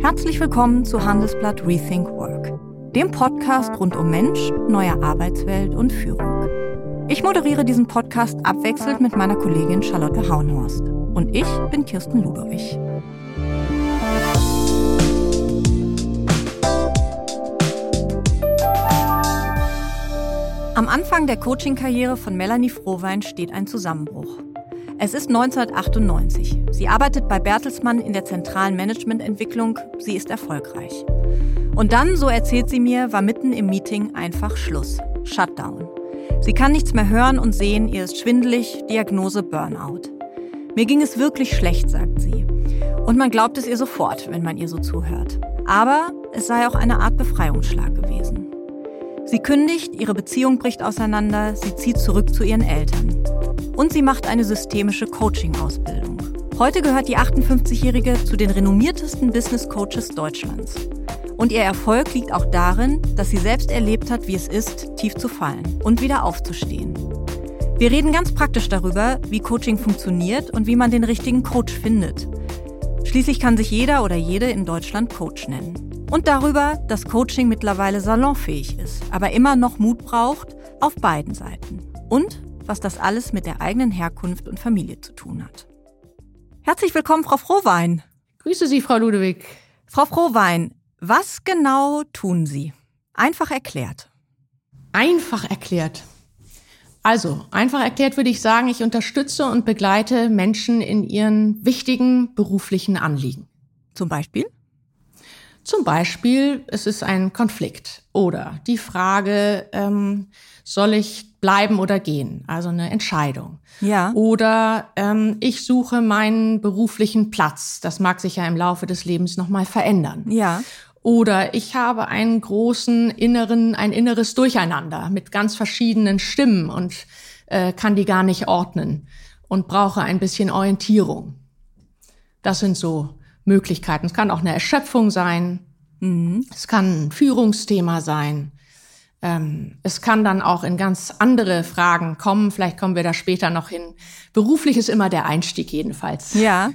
Herzlich willkommen zu Handelsblatt Rethink Work, dem Podcast rund um Mensch, neue Arbeitswelt und Führung. Ich moderiere diesen Podcast abwechselnd mit meiner Kollegin Charlotte Hauenhorst. Und ich bin Kirsten Ludowig. Am Anfang der Coaching-Karriere von Melanie Frohwein steht ein Zusammenbruch. Es ist 1998. Sie arbeitet bei Bertelsmann in der zentralen Managemententwicklung. Sie ist erfolgreich. Und dann, so erzählt sie mir, war mitten im Meeting einfach Schluss. Shutdown. Sie kann nichts mehr hören und sehen, ihr ist schwindelig, Diagnose Burnout. Mir ging es wirklich schlecht, sagt sie. Und man glaubt es ihr sofort, wenn man ihr so zuhört. Aber es sei auch eine Art Befreiungsschlag gewesen. Sie kündigt, ihre Beziehung bricht auseinander, sie zieht zurück zu ihren Eltern. Und sie macht eine systemische Coaching-Ausbildung. Heute gehört die 58-Jährige zu den renommiertesten Business Coaches Deutschlands. Und ihr Erfolg liegt auch darin, dass sie selbst erlebt hat, wie es ist, tief zu fallen und wieder aufzustehen. Wir reden ganz praktisch darüber, wie Coaching funktioniert und wie man den richtigen Coach findet. Schließlich kann sich jeder oder jede in Deutschland Coach nennen. Und darüber, dass Coaching mittlerweile salonfähig ist, aber immer noch Mut braucht auf beiden Seiten. Und was das alles mit der eigenen Herkunft und Familie zu tun hat. Herzlich willkommen, Frau Frohwein. Grüße Sie, Frau Ludewig. Frau Frohwein, was genau tun Sie? Einfach erklärt. Einfach erklärt. Also, einfach erklärt würde ich sagen, ich unterstütze und begleite Menschen in ihren wichtigen beruflichen Anliegen. Zum Beispiel? Zum Beispiel, es ist ein Konflikt oder die Frage, ähm, soll ich bleiben oder gehen? Also eine Entscheidung. Ja. Oder ähm, ich suche meinen beruflichen Platz. Das mag sich ja im Laufe des Lebens nochmal verändern. Ja. Oder ich habe einen großen inneren, ein inneres Durcheinander mit ganz verschiedenen Stimmen und äh, kann die gar nicht ordnen und brauche ein bisschen Orientierung. Das sind so Möglichkeiten. Es kann auch eine Erschöpfung sein. Mhm. Es kann ein Führungsthema sein. Ähm, es kann dann auch in ganz andere Fragen kommen. Vielleicht kommen wir da später noch hin. Beruflich ist immer der Einstieg jedenfalls. Ja.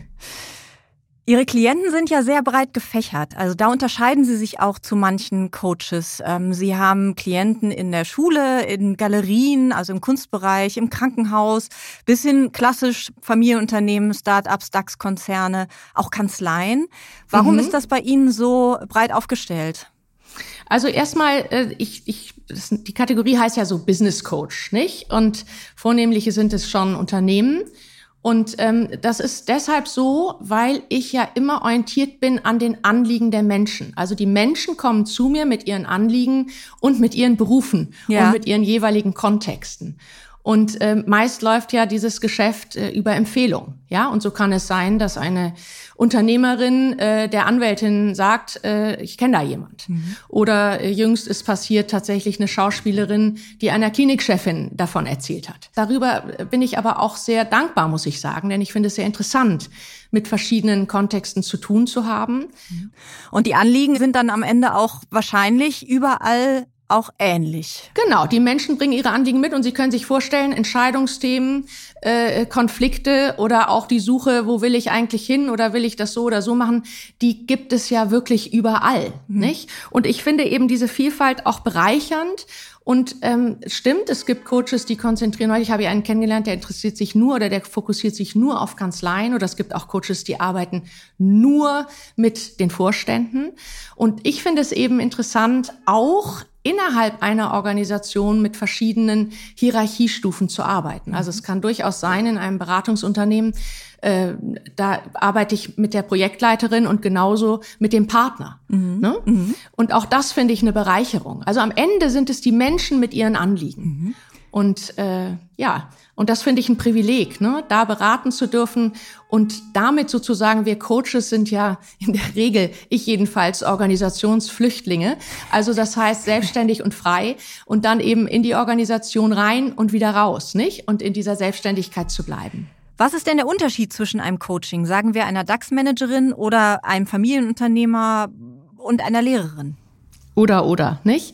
Ihre Klienten sind ja sehr breit gefächert. Also da unterscheiden Sie sich auch zu manchen Coaches. Ähm, Sie haben Klienten in der Schule, in Galerien, also im Kunstbereich, im Krankenhaus, bis hin klassisch Familienunternehmen, Start-ups, DAX-Konzerne, auch Kanzleien. Warum mhm. ist das bei Ihnen so breit aufgestellt? Also erstmal, äh, ich, ich, die Kategorie heißt ja so Business Coach, nicht? Und vornehmliche sind es schon Unternehmen. Und ähm, das ist deshalb so, weil ich ja immer orientiert bin an den Anliegen der Menschen. Also die Menschen kommen zu mir mit ihren Anliegen und mit ihren Berufen ja. und mit ihren jeweiligen Kontexten. Und äh, meist läuft ja dieses Geschäft äh, über Empfehlung. Ja, und so kann es sein, dass eine Unternehmerin äh, der Anwältin sagt, äh, ich kenne da jemand. Mhm. Oder äh, jüngst ist passiert tatsächlich eine Schauspielerin, die einer Klinikchefin davon erzählt hat. Darüber äh, bin ich aber auch sehr dankbar, muss ich sagen, denn ich finde es sehr interessant, mit verschiedenen Kontexten zu tun zu haben. Und die Anliegen sind dann am Ende auch wahrscheinlich überall auch ähnlich. Genau, die Menschen bringen ihre Anliegen mit und sie können sich vorstellen, Entscheidungsthemen, äh, Konflikte oder auch die Suche, wo will ich eigentlich hin oder will ich das so oder so machen, die gibt es ja wirklich überall, mhm. nicht? Und ich finde eben diese Vielfalt auch bereichernd und ähm, stimmt, es gibt Coaches, die konzentrieren. Heute habe ich einen kennengelernt, der interessiert sich nur oder der fokussiert sich nur auf Kanzleien. Oder es gibt auch Coaches, die arbeiten nur mit den Vorständen. Und ich finde es eben interessant, auch innerhalb einer Organisation mit verschiedenen Hierarchiestufen zu arbeiten. Also es kann durchaus sein, in einem Beratungsunternehmen, äh, da arbeite ich mit der Projektleiterin und genauso mit dem Partner. Mhm. Ne? Mhm. Und auch das finde ich eine Bereicherung. Also am Ende sind es die Menschen mit ihren Anliegen. Mhm. Und äh, ja, und das finde ich ein Privileg, ne? da beraten zu dürfen und damit sozusagen, wir Coaches sind ja in der Regel, ich jedenfalls, Organisationsflüchtlinge. Also das heißt selbstständig und frei und dann eben in die Organisation rein und wieder raus, nicht? Und in dieser Selbstständigkeit zu bleiben. Was ist denn der Unterschied zwischen einem Coaching, sagen wir einer DAX-Managerin oder einem Familienunternehmer und einer Lehrerin? Oder, oder, nicht?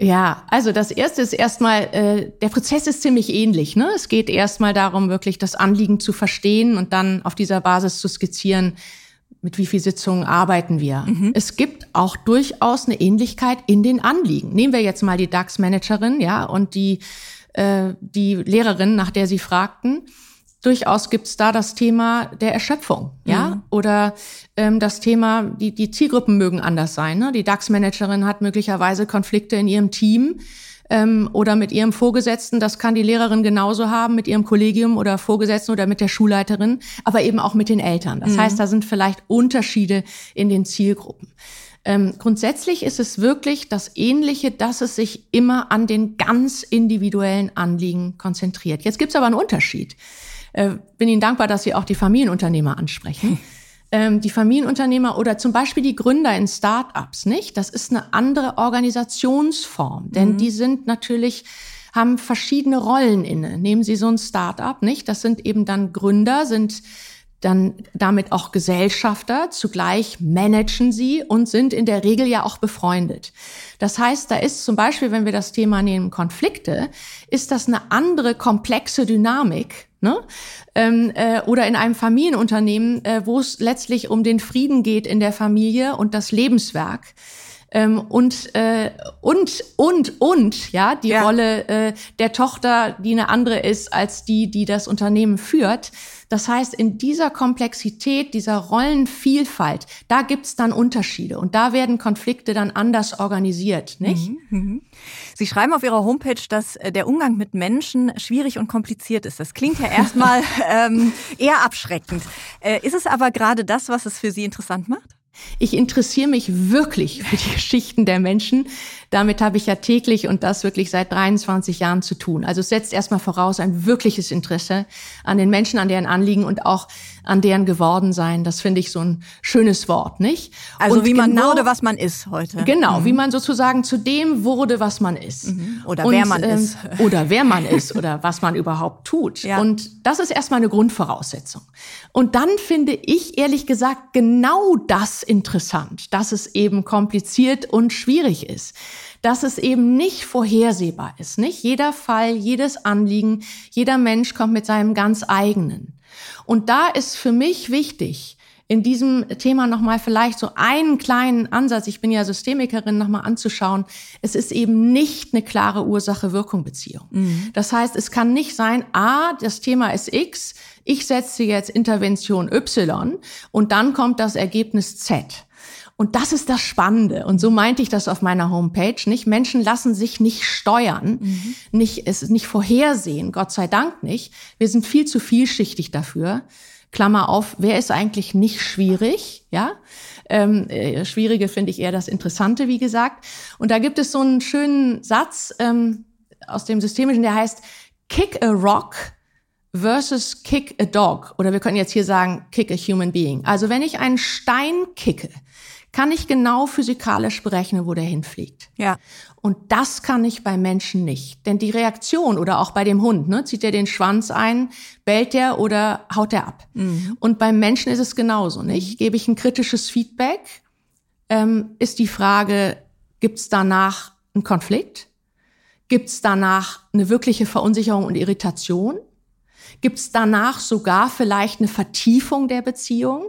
Ja, also das erste ist erstmal, äh, der Prozess ist ziemlich ähnlich. Ne? Es geht erstmal darum, wirklich das Anliegen zu verstehen und dann auf dieser Basis zu skizzieren, mit wie viel Sitzungen arbeiten wir. Mhm. Es gibt auch durchaus eine Ähnlichkeit in den Anliegen. Nehmen wir jetzt mal die DAX-Managerin, ja, und die, äh, die Lehrerin, nach der Sie fragten. Durchaus gibt's da das Thema der Erschöpfung, ja, mhm. oder ähm, das Thema, die, die Zielgruppen mögen anders sein. Ne? Die DAX-Managerin hat möglicherweise Konflikte in ihrem Team ähm, oder mit ihrem Vorgesetzten. Das kann die Lehrerin genauso haben mit ihrem Kollegium oder Vorgesetzten oder mit der Schulleiterin, aber eben auch mit den Eltern. Das mhm. heißt, da sind vielleicht Unterschiede in den Zielgruppen. Ähm, grundsätzlich ist es wirklich das Ähnliche, dass es sich immer an den ganz individuellen Anliegen konzentriert. Jetzt gibt es aber einen Unterschied. Äh, bin Ihnen dankbar, dass Sie auch die Familienunternehmer ansprechen. ähm, die Familienunternehmer oder zum Beispiel die Gründer in Start-ups, nicht? Das ist eine andere Organisationsform, denn mhm. die sind natürlich haben verschiedene Rollen inne. Nehmen Sie so ein Start-up, nicht? Das sind eben dann Gründer, sind dann damit auch Gesellschafter, zugleich managen sie und sind in der Regel ja auch befreundet. Das heißt, da ist zum Beispiel, wenn wir das Thema nehmen, Konflikte, ist das eine andere komplexe Dynamik, ne? Ähm, äh, oder in einem Familienunternehmen, äh, wo es letztlich um den Frieden geht in der Familie und das Lebenswerk. Ähm, und äh, und und und ja die ja. Rolle äh, der Tochter, die eine andere ist als die, die das Unternehmen führt. Das heißt, in dieser Komplexität, dieser Rollenvielfalt, da gibt's dann Unterschiede und da werden Konflikte dann anders organisiert, nicht? Mhm, mhm. Sie schreiben auf Ihrer Homepage, dass äh, der Umgang mit Menschen schwierig und kompliziert ist. Das klingt ja erstmal ähm, eher abschreckend. Äh, ist es aber gerade das, was es für Sie interessant macht? Ich interessiere mich wirklich für die Geschichten der Menschen. Damit habe ich ja täglich und das wirklich seit 23 Jahren zu tun. Also es setzt erstmal voraus ein wirkliches Interesse an den Menschen, an deren Anliegen und auch an deren Gewordensein. Das finde ich so ein schönes Wort, nicht? Also und wie man genau, wurde, was man ist heute. Genau, mhm. wie man sozusagen zu dem wurde, was man ist. Mhm. Oder und, wer man ähm, ist. Oder wer man ist oder was man überhaupt tut. Ja. Und das ist erstmal eine Grundvoraussetzung. Und dann finde ich ehrlich gesagt genau das interessant, dass es eben kompliziert und schwierig ist dass es eben nicht vorhersehbar ist. Nicht jeder Fall, jedes Anliegen, jeder Mensch kommt mit seinem ganz eigenen. Und da ist für mich wichtig, in diesem Thema nochmal vielleicht so einen kleinen Ansatz, ich bin ja Systemikerin, nochmal anzuschauen. Es ist eben nicht eine klare Ursache-Wirkung-Beziehung. Mhm. Das heißt, es kann nicht sein, ah, das Thema ist X, ich setze jetzt Intervention Y und dann kommt das Ergebnis Z. Und das ist das Spannende. Und so meinte ich das auf meiner Homepage. Nicht Menschen lassen sich nicht steuern, mhm. nicht es nicht vorhersehen. Gott sei Dank nicht. Wir sind viel zu vielschichtig dafür. Klammer auf, wer ist eigentlich nicht schwierig? Ja, ähm, äh, schwierige finde ich eher das Interessante, wie gesagt. Und da gibt es so einen schönen Satz ähm, aus dem Systemischen, der heißt Kick a Rock versus Kick a Dog. Oder wir können jetzt hier sagen Kick a Human Being. Also wenn ich einen Stein kicke, kann ich genau physikalisch berechnen, wo der hinfliegt. Ja. Und das kann ich bei Menschen nicht. Denn die Reaktion oder auch bei dem Hund, ne, zieht er den Schwanz ein, bellt er oder haut er ab. Mhm. Und beim Menschen ist es genauso, nicht? Gebe ich ein kritisches Feedback, ähm, ist die Frage, gibt es danach einen Konflikt? Gibt es danach eine wirkliche Verunsicherung und Irritation? Gibt es danach sogar vielleicht eine Vertiefung der Beziehung?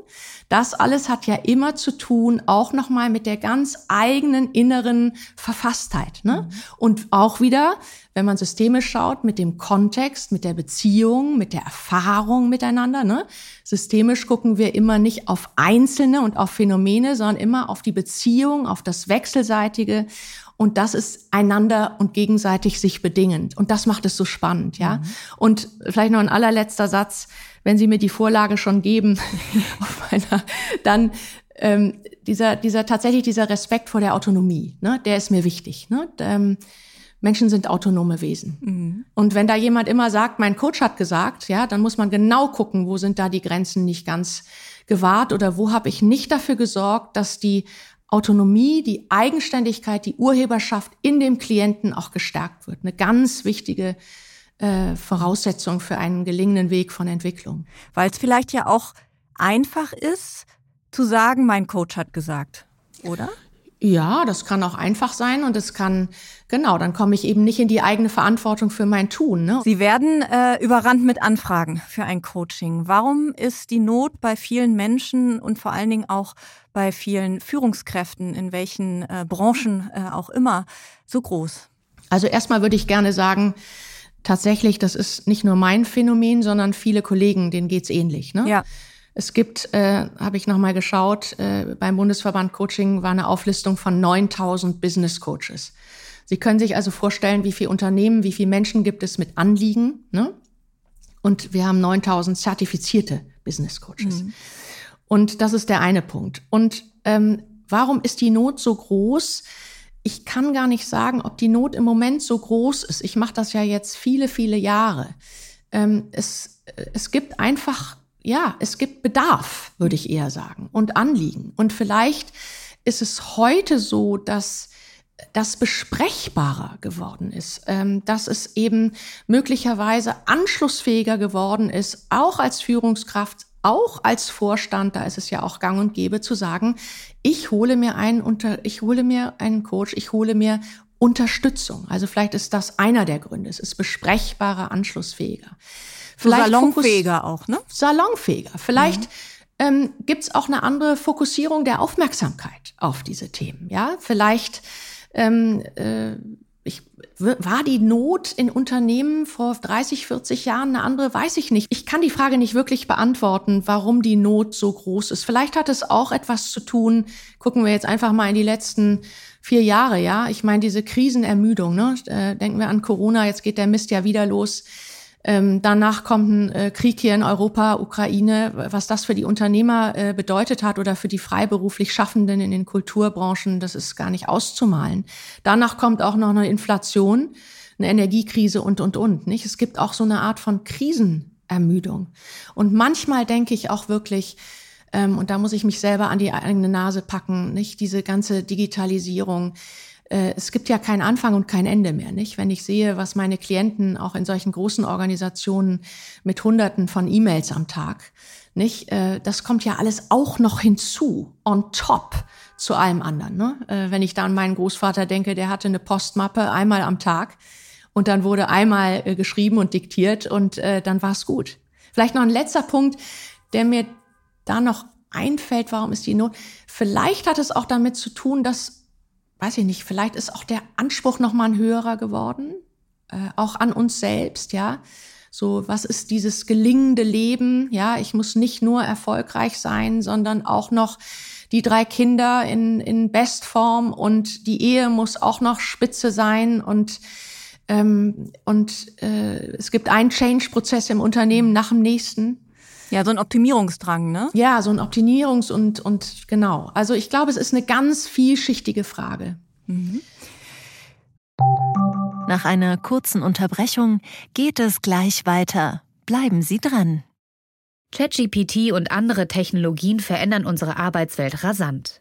Das alles hat ja immer zu tun, auch nochmal mit der ganz eigenen inneren Verfasstheit. Ne? Und auch wieder, wenn man systemisch schaut, mit dem Kontext, mit der Beziehung, mit der Erfahrung miteinander. Ne? Systemisch gucken wir immer nicht auf Einzelne und auf Phänomene, sondern immer auf die Beziehung, auf das Wechselseitige. Und das ist einander und gegenseitig sich bedingend. Und das macht es so spannend, ja. Mhm. Und vielleicht noch ein allerletzter Satz. Wenn Sie mir die Vorlage schon geben, meiner, dann ähm, dieser, dieser tatsächlich dieser Respekt vor der Autonomie, ne, der ist mir wichtig. Ne? Ähm, Menschen sind autonome Wesen. Mhm. Und wenn da jemand immer sagt, mein Coach hat gesagt, ja, dann muss man genau gucken, wo sind da die Grenzen nicht ganz gewahrt oder wo habe ich nicht dafür gesorgt, dass die Autonomie, die Eigenständigkeit, die Urheberschaft in dem Klienten auch gestärkt wird. Eine ganz wichtige äh, Voraussetzung für einen gelingenden Weg von Entwicklung. Weil es vielleicht ja auch einfach ist, zu sagen, mein Coach hat gesagt, oder? Ja, das kann auch einfach sein und es kann, genau, dann komme ich eben nicht in die eigene Verantwortung für mein Tun. Ne? Sie werden äh, überrannt mit Anfragen für ein Coaching. Warum ist die Not bei vielen Menschen und vor allen Dingen auch bei vielen Führungskräften, in welchen äh, Branchen äh, auch immer, so groß? Also erstmal würde ich gerne sagen, tatsächlich, das ist nicht nur mein Phänomen, sondern viele Kollegen, denen geht's ähnlich. Ne? Ja. Es gibt, äh, habe ich nochmal geschaut, äh, beim Bundesverband Coaching war eine Auflistung von 9000 Business Coaches. Sie können sich also vorstellen, wie viele Unternehmen, wie viele Menschen gibt es mit Anliegen. Ne? Und wir haben 9000 zertifizierte Business Coaches. Mhm. Und das ist der eine Punkt. Und ähm, warum ist die Not so groß? Ich kann gar nicht sagen, ob die Not im Moment so groß ist. Ich mache das ja jetzt viele, viele Jahre. Ähm, es, es gibt einfach ja, es gibt Bedarf, würde ich eher sagen, und Anliegen. Und vielleicht ist es heute so, dass das besprechbarer geworden ist, ähm, dass es eben möglicherweise anschlussfähiger geworden ist, auch als Führungskraft, auch als Vorstand, da ist es ja auch gang und gäbe zu sagen, ich hole mir einen unter, ich hole mir einen Coach, ich hole mir Unterstützung. Also vielleicht ist das einer der Gründe. Es ist besprechbarer, anschlussfähiger. Vielleicht salonfähiger auch, ne? Salonfähiger. Vielleicht mhm. ähm, gibt es auch eine andere Fokussierung der Aufmerksamkeit auf diese Themen. Ja, vielleicht ähm, äh, ich, war die Not in Unternehmen vor 30, 40 Jahren eine andere? Weiß ich nicht. Ich kann die Frage nicht wirklich beantworten, warum die Not so groß ist. Vielleicht hat es auch etwas zu tun. Gucken wir jetzt einfach mal in die letzten vier Jahre, ja. Ich meine, diese Krisenermüdung, ne? Äh, denken wir an Corona, jetzt geht der Mist ja wieder los. Ähm, danach kommt ein äh, Krieg hier in Europa, Ukraine, was das für die Unternehmer äh, bedeutet hat oder für die freiberuflich Schaffenden in den Kulturbranchen, das ist gar nicht auszumalen. Danach kommt auch noch eine Inflation, eine Energiekrise und, und, und. Nicht? Es gibt auch so eine Art von Krisenermüdung. Und manchmal denke ich auch wirklich, ähm, und da muss ich mich selber an die eigene Nase packen, nicht diese ganze Digitalisierung, es gibt ja keinen Anfang und kein Ende mehr, nicht? Wenn ich sehe, was meine Klienten auch in solchen großen Organisationen mit Hunderten von E-Mails am Tag, nicht? Äh, das kommt ja alles auch noch hinzu, on top zu allem anderen. Ne? Äh, wenn ich da an meinen Großvater denke, der hatte eine Postmappe einmal am Tag und dann wurde einmal geschrieben und diktiert und dann war es gut. Vielleicht noch ein letzter Punkt, der mir da noch einfällt, warum ist die Not? Vielleicht hat es auch damit zu tun, dass weiß ich nicht, vielleicht ist auch der Anspruch noch mal ein höherer geworden, äh, auch an uns selbst, ja. So, was ist dieses gelingende Leben? Ja, ich muss nicht nur erfolgreich sein, sondern auch noch die drei Kinder in, in Bestform und die Ehe muss auch noch spitze sein und ähm, und äh, es gibt einen Change-Prozess im Unternehmen nach dem nächsten. Ja, so ein Optimierungsdrang, ne? Ja, so ein Optimierungs- und, und genau. Also ich glaube, es ist eine ganz vielschichtige Frage. Mhm. Nach einer kurzen Unterbrechung geht es gleich weiter. Bleiben Sie dran. ChatGPT und andere Technologien verändern unsere Arbeitswelt rasant.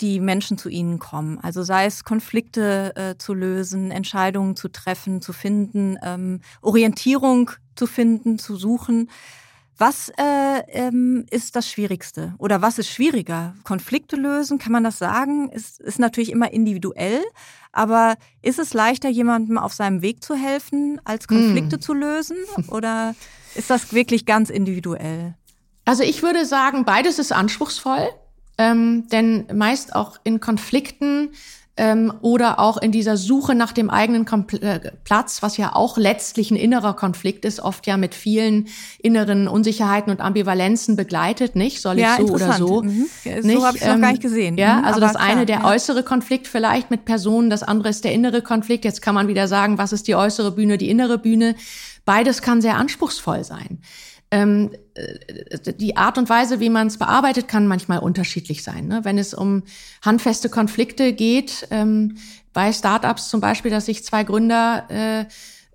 die Menschen zu ihnen kommen. Also sei es Konflikte äh, zu lösen, Entscheidungen zu treffen, zu finden, ähm, Orientierung zu finden, zu suchen. Was äh, ähm, ist das Schwierigste oder was ist schwieriger? Konflikte lösen, kann man das sagen? Ist, ist natürlich immer individuell, aber ist es leichter, jemandem auf seinem Weg zu helfen, als Konflikte hm. zu lösen? Oder ist das wirklich ganz individuell? Also ich würde sagen, beides ist anspruchsvoll. Ähm, denn meist auch in Konflikten ähm, oder auch in dieser Suche nach dem eigenen Kompl äh, Platz, was ja auch letztlich ein innerer Konflikt ist, oft ja mit vielen inneren Unsicherheiten und Ambivalenzen begleitet, nicht? Soll ich ja, so oder so? Mhm. Nicht? So habe ich ähm, noch gar nicht gesehen. Ja, mhm, also das klar, eine der ja. äußere Konflikt vielleicht mit Personen, das andere ist der innere Konflikt. Jetzt kann man wieder sagen, was ist die äußere Bühne, die innere Bühne. Beides kann sehr anspruchsvoll sein. Ähm, äh, die Art und Weise, wie man es bearbeitet, kann manchmal unterschiedlich sein. Ne? Wenn es um handfeste Konflikte geht, ähm, bei Startups zum Beispiel, dass sich zwei Gründer äh,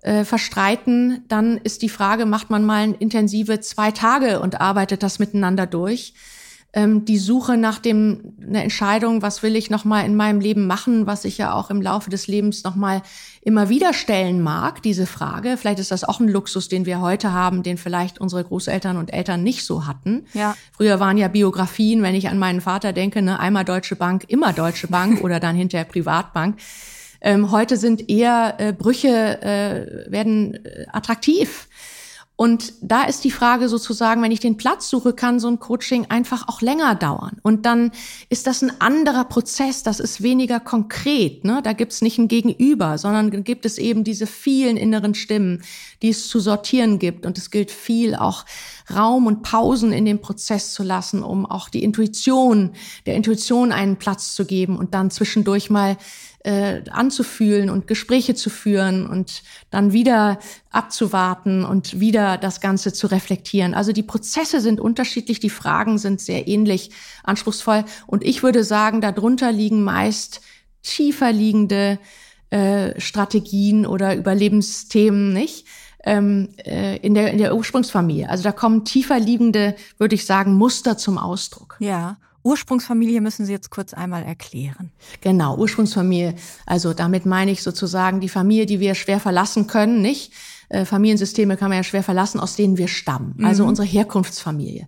äh, verstreiten, dann ist die Frage, macht man mal intensive zwei Tage und arbeitet das miteinander durch? Ähm, die Suche nach dem eine Entscheidung, was will ich noch mal in meinem Leben machen, was ich ja auch im Laufe des Lebens noch mal immer wieder stellen mag, diese Frage. Vielleicht ist das auch ein Luxus, den wir heute haben, den vielleicht unsere Großeltern und Eltern nicht so hatten. Ja. Früher waren ja Biografien, wenn ich an meinen Vater denke, ne, einmal Deutsche Bank, immer Deutsche Bank oder dann hinterher Privatbank. Ähm, heute sind eher äh, Brüche äh, werden äh, attraktiv. Und da ist die Frage sozusagen, wenn ich den Platz suche, kann so ein Coaching einfach auch länger dauern. Und dann ist das ein anderer Prozess, das ist weniger konkret. Ne? Da gibt's nicht ein Gegenüber, sondern gibt es eben diese vielen inneren Stimmen, die es zu sortieren gibt. Und es gilt viel auch Raum und Pausen in dem Prozess zu lassen, um auch die Intuition, der Intuition einen Platz zu geben und dann zwischendurch mal äh, anzufühlen und Gespräche zu führen und dann wieder abzuwarten und wieder das Ganze zu reflektieren. Also die Prozesse sind unterschiedlich, die Fragen sind sehr ähnlich anspruchsvoll und ich würde sagen, darunter liegen meist tiefer liegende äh, Strategien oder Überlebensthemen, nicht? Ähm, äh, in, der, in der Ursprungsfamilie. Also da kommen tiefer liegende, würde ich sagen, Muster zum Ausdruck. Ja. Ursprungsfamilie müssen Sie jetzt kurz einmal erklären. Genau, Ursprungsfamilie. Also damit meine ich sozusagen die Familie, die wir schwer verlassen können, nicht? Äh, Familiensysteme kann man ja schwer verlassen, aus denen wir stammen. Also mhm. unsere Herkunftsfamilie.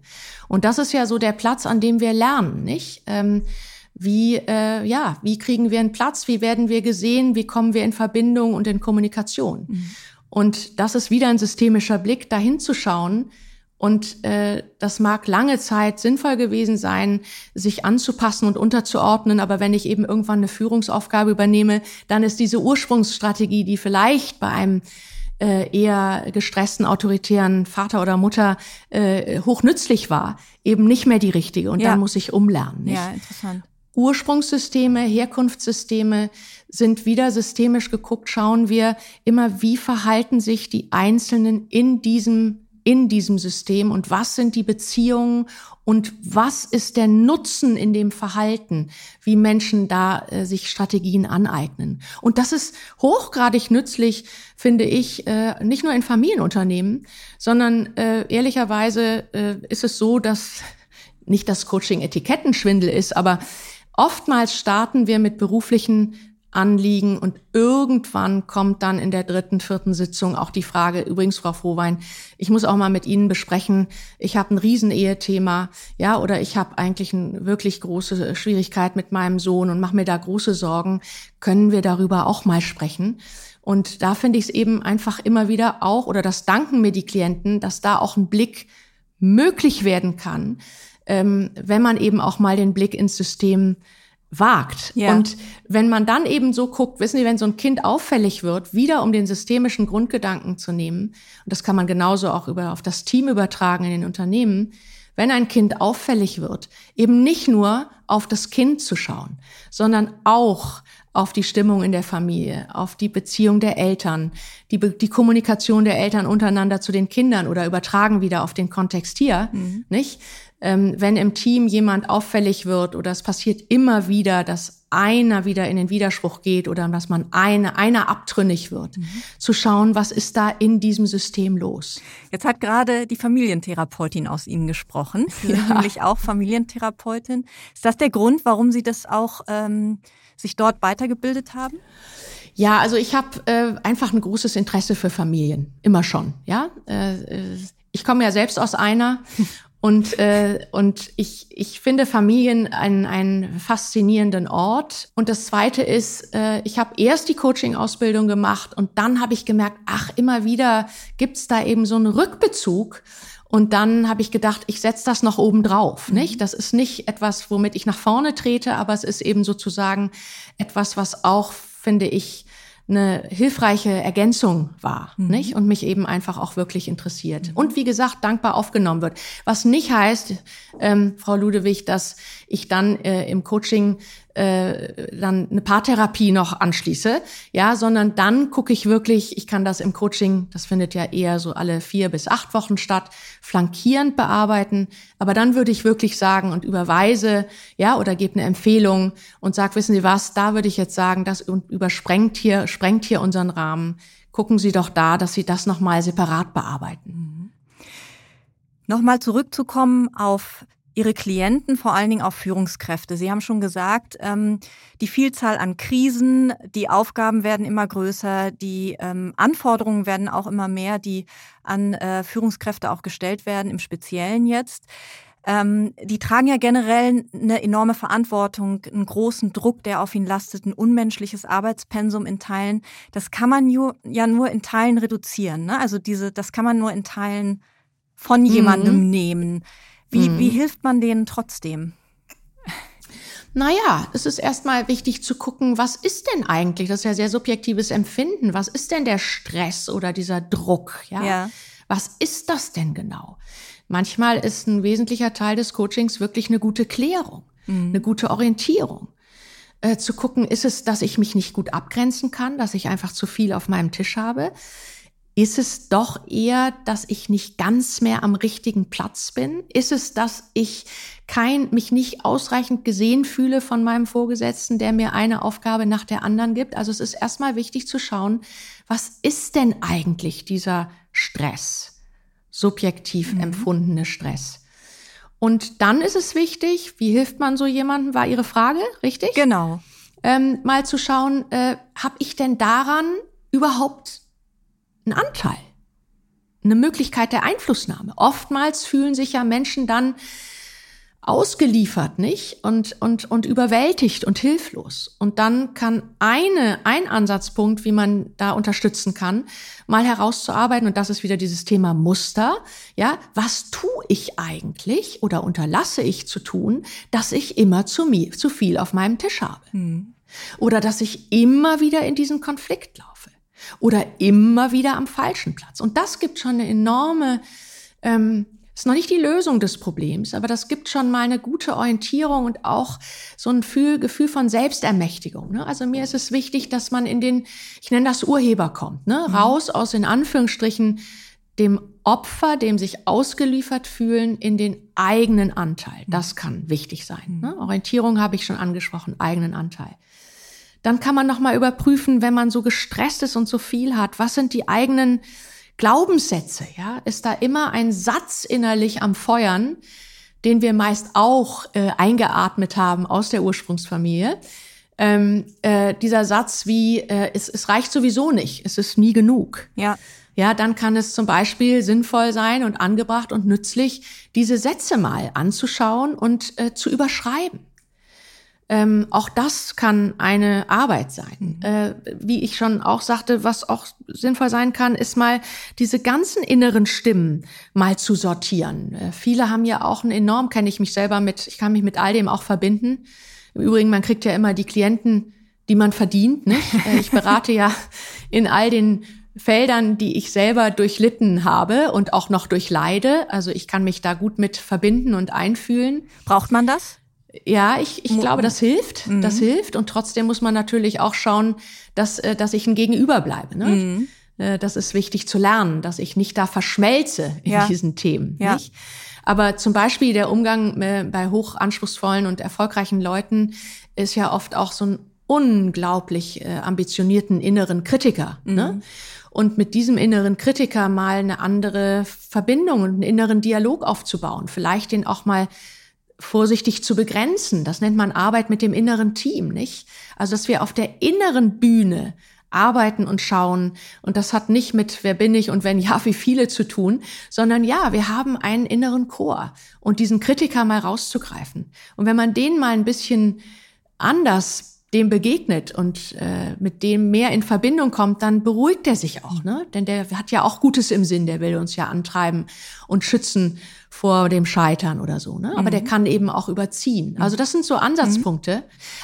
Und das ist ja so der Platz, an dem wir lernen, nicht? Ähm, wie, äh, ja, wie kriegen wir einen Platz? Wie werden wir gesehen? Wie kommen wir in Verbindung und in Kommunikation? Mhm. Und das ist wieder ein systemischer Blick, dahin zu schauen, und äh, das mag lange Zeit sinnvoll gewesen sein, sich anzupassen und unterzuordnen. Aber wenn ich eben irgendwann eine Führungsaufgabe übernehme, dann ist diese Ursprungsstrategie, die vielleicht bei einem äh, eher gestressten, autoritären Vater oder Mutter äh, hochnützlich war, eben nicht mehr die richtige. Und ja. dann muss ich umlernen. Nicht? Ja, interessant. Ursprungssysteme, Herkunftssysteme sind wieder systemisch geguckt, schauen wir immer, wie verhalten sich die Einzelnen in diesem in diesem System und was sind die Beziehungen und was ist der Nutzen in dem Verhalten, wie Menschen da äh, sich Strategien aneignen. Und das ist hochgradig nützlich, finde ich, äh, nicht nur in Familienunternehmen, sondern äh, ehrlicherweise äh, ist es so, dass nicht das Coaching Etikettenschwindel ist, aber oftmals starten wir mit beruflichen Anliegen und irgendwann kommt dann in der dritten, vierten Sitzung auch die Frage, übrigens, Frau Frohwein, ich muss auch mal mit Ihnen besprechen, ich habe ein Riesenehethema, ja, oder ich habe eigentlich eine wirklich große Schwierigkeit mit meinem Sohn und mache mir da große Sorgen, können wir darüber auch mal sprechen? Und da finde ich es eben einfach immer wieder auch, oder das danken mir die Klienten, dass da auch ein Blick möglich werden kann, ähm, wenn man eben auch mal den Blick ins System wagt. Ja. Und wenn man dann eben so guckt, wissen Sie, wenn so ein Kind auffällig wird, wieder um den systemischen Grundgedanken zu nehmen, und das kann man genauso auch über, auf das Team übertragen in den Unternehmen, wenn ein Kind auffällig wird, eben nicht nur auf das Kind zu schauen, sondern auch auf die Stimmung in der Familie, auf die Beziehung der Eltern, die, die Kommunikation der Eltern untereinander zu den Kindern oder übertragen wieder auf den Kontext hier, mhm. nicht? ähm, wenn im Team jemand auffällig wird oder es passiert immer wieder, dass einer wieder in den Widerspruch geht oder dass man eine, einer abtrünnig wird, mhm. zu schauen, was ist da in diesem System los. Jetzt hat gerade die Familientherapeutin aus Ihnen gesprochen. Ja. nämlich auch Familientherapeutin. Ist das der Grund, warum Sie das auch ähm, sich dort weitergebildet haben? Ja, also ich habe äh, einfach ein großes Interesse für Familien, immer schon. Ja, äh, äh ich komme ja selbst aus einer und, äh, und ich, ich finde Familien einen, einen faszinierenden Ort. Und das Zweite ist, äh, ich habe erst die Coaching-Ausbildung gemacht und dann habe ich gemerkt, ach, immer wieder gibt's da eben so einen Rückbezug. Und dann habe ich gedacht, ich setze das noch oben drauf. Mhm. Nicht? Das ist nicht etwas, womit ich nach vorne trete, aber es ist eben sozusagen etwas, was auch, finde ich, eine hilfreiche Ergänzung war, mhm. nicht? Und mich eben einfach auch wirklich interessiert. Mhm. Und wie gesagt, dankbar aufgenommen wird. Was nicht heißt, ähm, Frau Ludewig, dass ich dann äh, im Coaching äh, dann eine Paartherapie noch anschließe, ja, sondern dann gucke ich wirklich, ich kann das im Coaching, das findet ja eher so alle vier bis acht Wochen statt, flankierend bearbeiten. Aber dann würde ich wirklich sagen und überweise, ja, oder gebe eine Empfehlung und sag, wissen Sie was, da würde ich jetzt sagen, das übersprengt hier, sprengt hier unseren Rahmen. Gucken Sie doch da, dass Sie das nochmal separat bearbeiten. Mhm. Nochmal zurückzukommen auf Ihre Klienten, vor allen Dingen auch Führungskräfte. Sie haben schon gesagt, ähm, die Vielzahl an Krisen, die Aufgaben werden immer größer, die ähm, Anforderungen werden auch immer mehr, die an äh, Führungskräfte auch gestellt werden, im Speziellen jetzt. Ähm, die tragen ja generell eine enorme Verantwortung, einen großen Druck, der auf ihnen lastet, ein unmenschliches Arbeitspensum in Teilen. Das kann man ja nur in Teilen reduzieren. Ne? Also diese, das kann man nur in Teilen von jemandem mhm. nehmen. Wie, mhm. wie hilft man denen trotzdem? Naja, es ist erstmal wichtig zu gucken, was ist denn eigentlich, das ist ja sehr subjektives Empfinden, was ist denn der Stress oder dieser Druck, ja? ja. Was ist das denn genau? Manchmal ist ein wesentlicher Teil des Coachings wirklich eine gute Klärung, mhm. eine gute Orientierung. Äh, zu gucken, ist es, dass ich mich nicht gut abgrenzen kann, dass ich einfach zu viel auf meinem Tisch habe? Ist es doch eher, dass ich nicht ganz mehr am richtigen Platz bin? Ist es, dass ich kein, mich nicht ausreichend gesehen fühle von meinem Vorgesetzten, der mir eine Aufgabe nach der anderen gibt? Also es ist erstmal wichtig zu schauen, was ist denn eigentlich dieser Stress? Subjektiv mhm. empfundene Stress. Und dann ist es wichtig, wie hilft man so jemandem, war Ihre Frage, richtig? Genau. Ähm, mal zu schauen, äh, habe ich denn daran überhaupt einen Anteil, eine Möglichkeit der Einflussnahme. Oftmals fühlen sich ja Menschen dann ausgeliefert, nicht? Und, und, und überwältigt und hilflos. Und dann kann eine, ein Ansatzpunkt, wie man da unterstützen kann, mal herauszuarbeiten, und das ist wieder dieses Thema Muster, ja, was tue ich eigentlich oder unterlasse ich zu tun, dass ich immer zu, mir, zu viel auf meinem Tisch habe? Hm. Oder dass ich immer wieder in diesen Konflikt laufe? Oder immer wieder am falschen Platz. Und das gibt schon eine enorme, ähm, ist noch nicht die Lösung des Problems, aber das gibt schon mal eine gute Orientierung und auch so ein Gefühl, Gefühl von Selbstermächtigung. Ne? Also mir ist es wichtig, dass man in den, ich nenne das Urheber kommt, ne? Mhm. raus aus in Anführungsstrichen dem Opfer, dem sich ausgeliefert fühlen, in den eigenen Anteil. Das kann wichtig sein. Ne? Orientierung habe ich schon angesprochen, eigenen Anteil. Dann kann man nochmal überprüfen, wenn man so gestresst ist und so viel hat, was sind die eigenen Glaubenssätze? Ja, ist da immer ein Satz innerlich am Feuern, den wir meist auch äh, eingeatmet haben aus der Ursprungsfamilie. Ähm, äh, dieser Satz wie äh, es, es reicht sowieso nicht, es ist nie genug. Ja. Ja, dann kann es zum Beispiel sinnvoll sein und angebracht und nützlich, diese Sätze mal anzuschauen und äh, zu überschreiben. Ähm, auch das kann eine Arbeit sein. Mhm. Äh, wie ich schon auch sagte, was auch sinnvoll sein kann, ist mal diese ganzen inneren Stimmen mal zu sortieren. Äh, viele haben ja auch ein enorm, kenne ich mich selber mit, ich kann mich mit all dem auch verbinden. Im Übrigen, man kriegt ja immer die Klienten, die man verdient. Äh, ich berate ja in all den Feldern, die ich selber durchlitten habe und auch noch durchleide. Also ich kann mich da gut mit verbinden und einfühlen. Braucht man das? Ja, ich, ich glaube, das hilft. Mhm. Das hilft. Und trotzdem muss man natürlich auch schauen, dass, äh, dass ich ein Gegenüber bleibe. Ne? Mhm. Äh, das ist wichtig zu lernen, dass ich nicht da verschmelze in ja. diesen Themen. Ja. Nicht? Aber zum Beispiel der Umgang äh, bei hochanspruchsvollen und erfolgreichen Leuten ist ja oft auch so ein unglaublich ambitionierten inneren Kritiker. Mhm. Ne? Und mit diesem inneren Kritiker mal eine andere Verbindung und einen inneren Dialog aufzubauen. Vielleicht den auch mal vorsichtig zu begrenzen. Das nennt man Arbeit mit dem inneren Team, nicht? Also, dass wir auf der inneren Bühne arbeiten und schauen. Und das hat nicht mit wer bin ich und wenn ja, wie viele zu tun, sondern ja, wir haben einen inneren Chor und diesen Kritiker mal rauszugreifen. Und wenn man den mal ein bisschen anders dem begegnet und äh, mit dem mehr in Verbindung kommt, dann beruhigt er sich auch, ne? Denn der hat ja auch Gutes im Sinn, der will uns ja antreiben und schützen vor dem Scheitern oder so. Ne? Aber mhm. der kann eben auch überziehen. Also das sind so Ansatzpunkte. Mhm.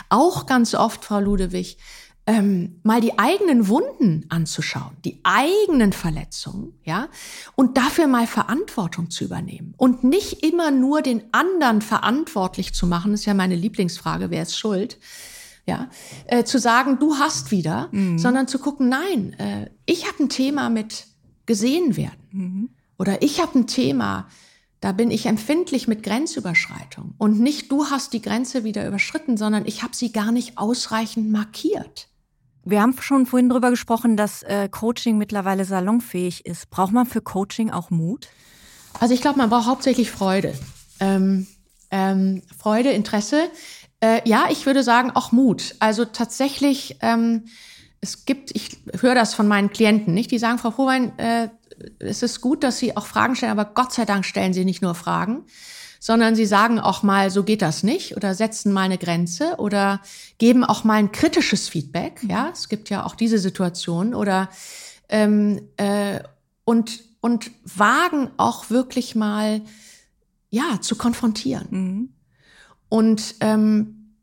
Auch ganz oft, Frau Ludewig, ähm, mal die eigenen Wunden anzuschauen, die eigenen Verletzungen, ja, und dafür mal Verantwortung zu übernehmen und nicht immer nur den anderen verantwortlich zu machen, ist ja meine Lieblingsfrage, wer ist schuld, ja, äh, zu sagen, du hast wieder, mhm. sondern zu gucken, nein, äh, ich habe ein Thema mit gesehen werden mhm. oder ich habe ein Thema, da bin ich empfindlich mit Grenzüberschreitung und nicht du hast die Grenze wieder überschritten, sondern ich habe sie gar nicht ausreichend markiert. Wir haben schon vorhin darüber gesprochen, dass äh, Coaching mittlerweile salonfähig ist. Braucht man für Coaching auch Mut? Also ich glaube, man braucht hauptsächlich Freude. Ähm, ähm, Freude, Interesse. Äh, ja, ich würde sagen auch Mut. Also tatsächlich, ähm, es gibt, ich höre das von meinen Klienten, nicht? Die sagen, Frau Hohwein, äh, es ist gut, dass Sie auch Fragen stellen, aber Gott sei Dank stellen Sie nicht nur Fragen, sondern sie sagen auch mal, so geht das nicht oder setzen mal eine Grenze oder geben auch mal ein kritisches Feedback. Mhm. Ja, es gibt ja auch diese Situation oder ähm, äh, und und wagen auch wirklich mal ja zu konfrontieren mhm. Und ähm,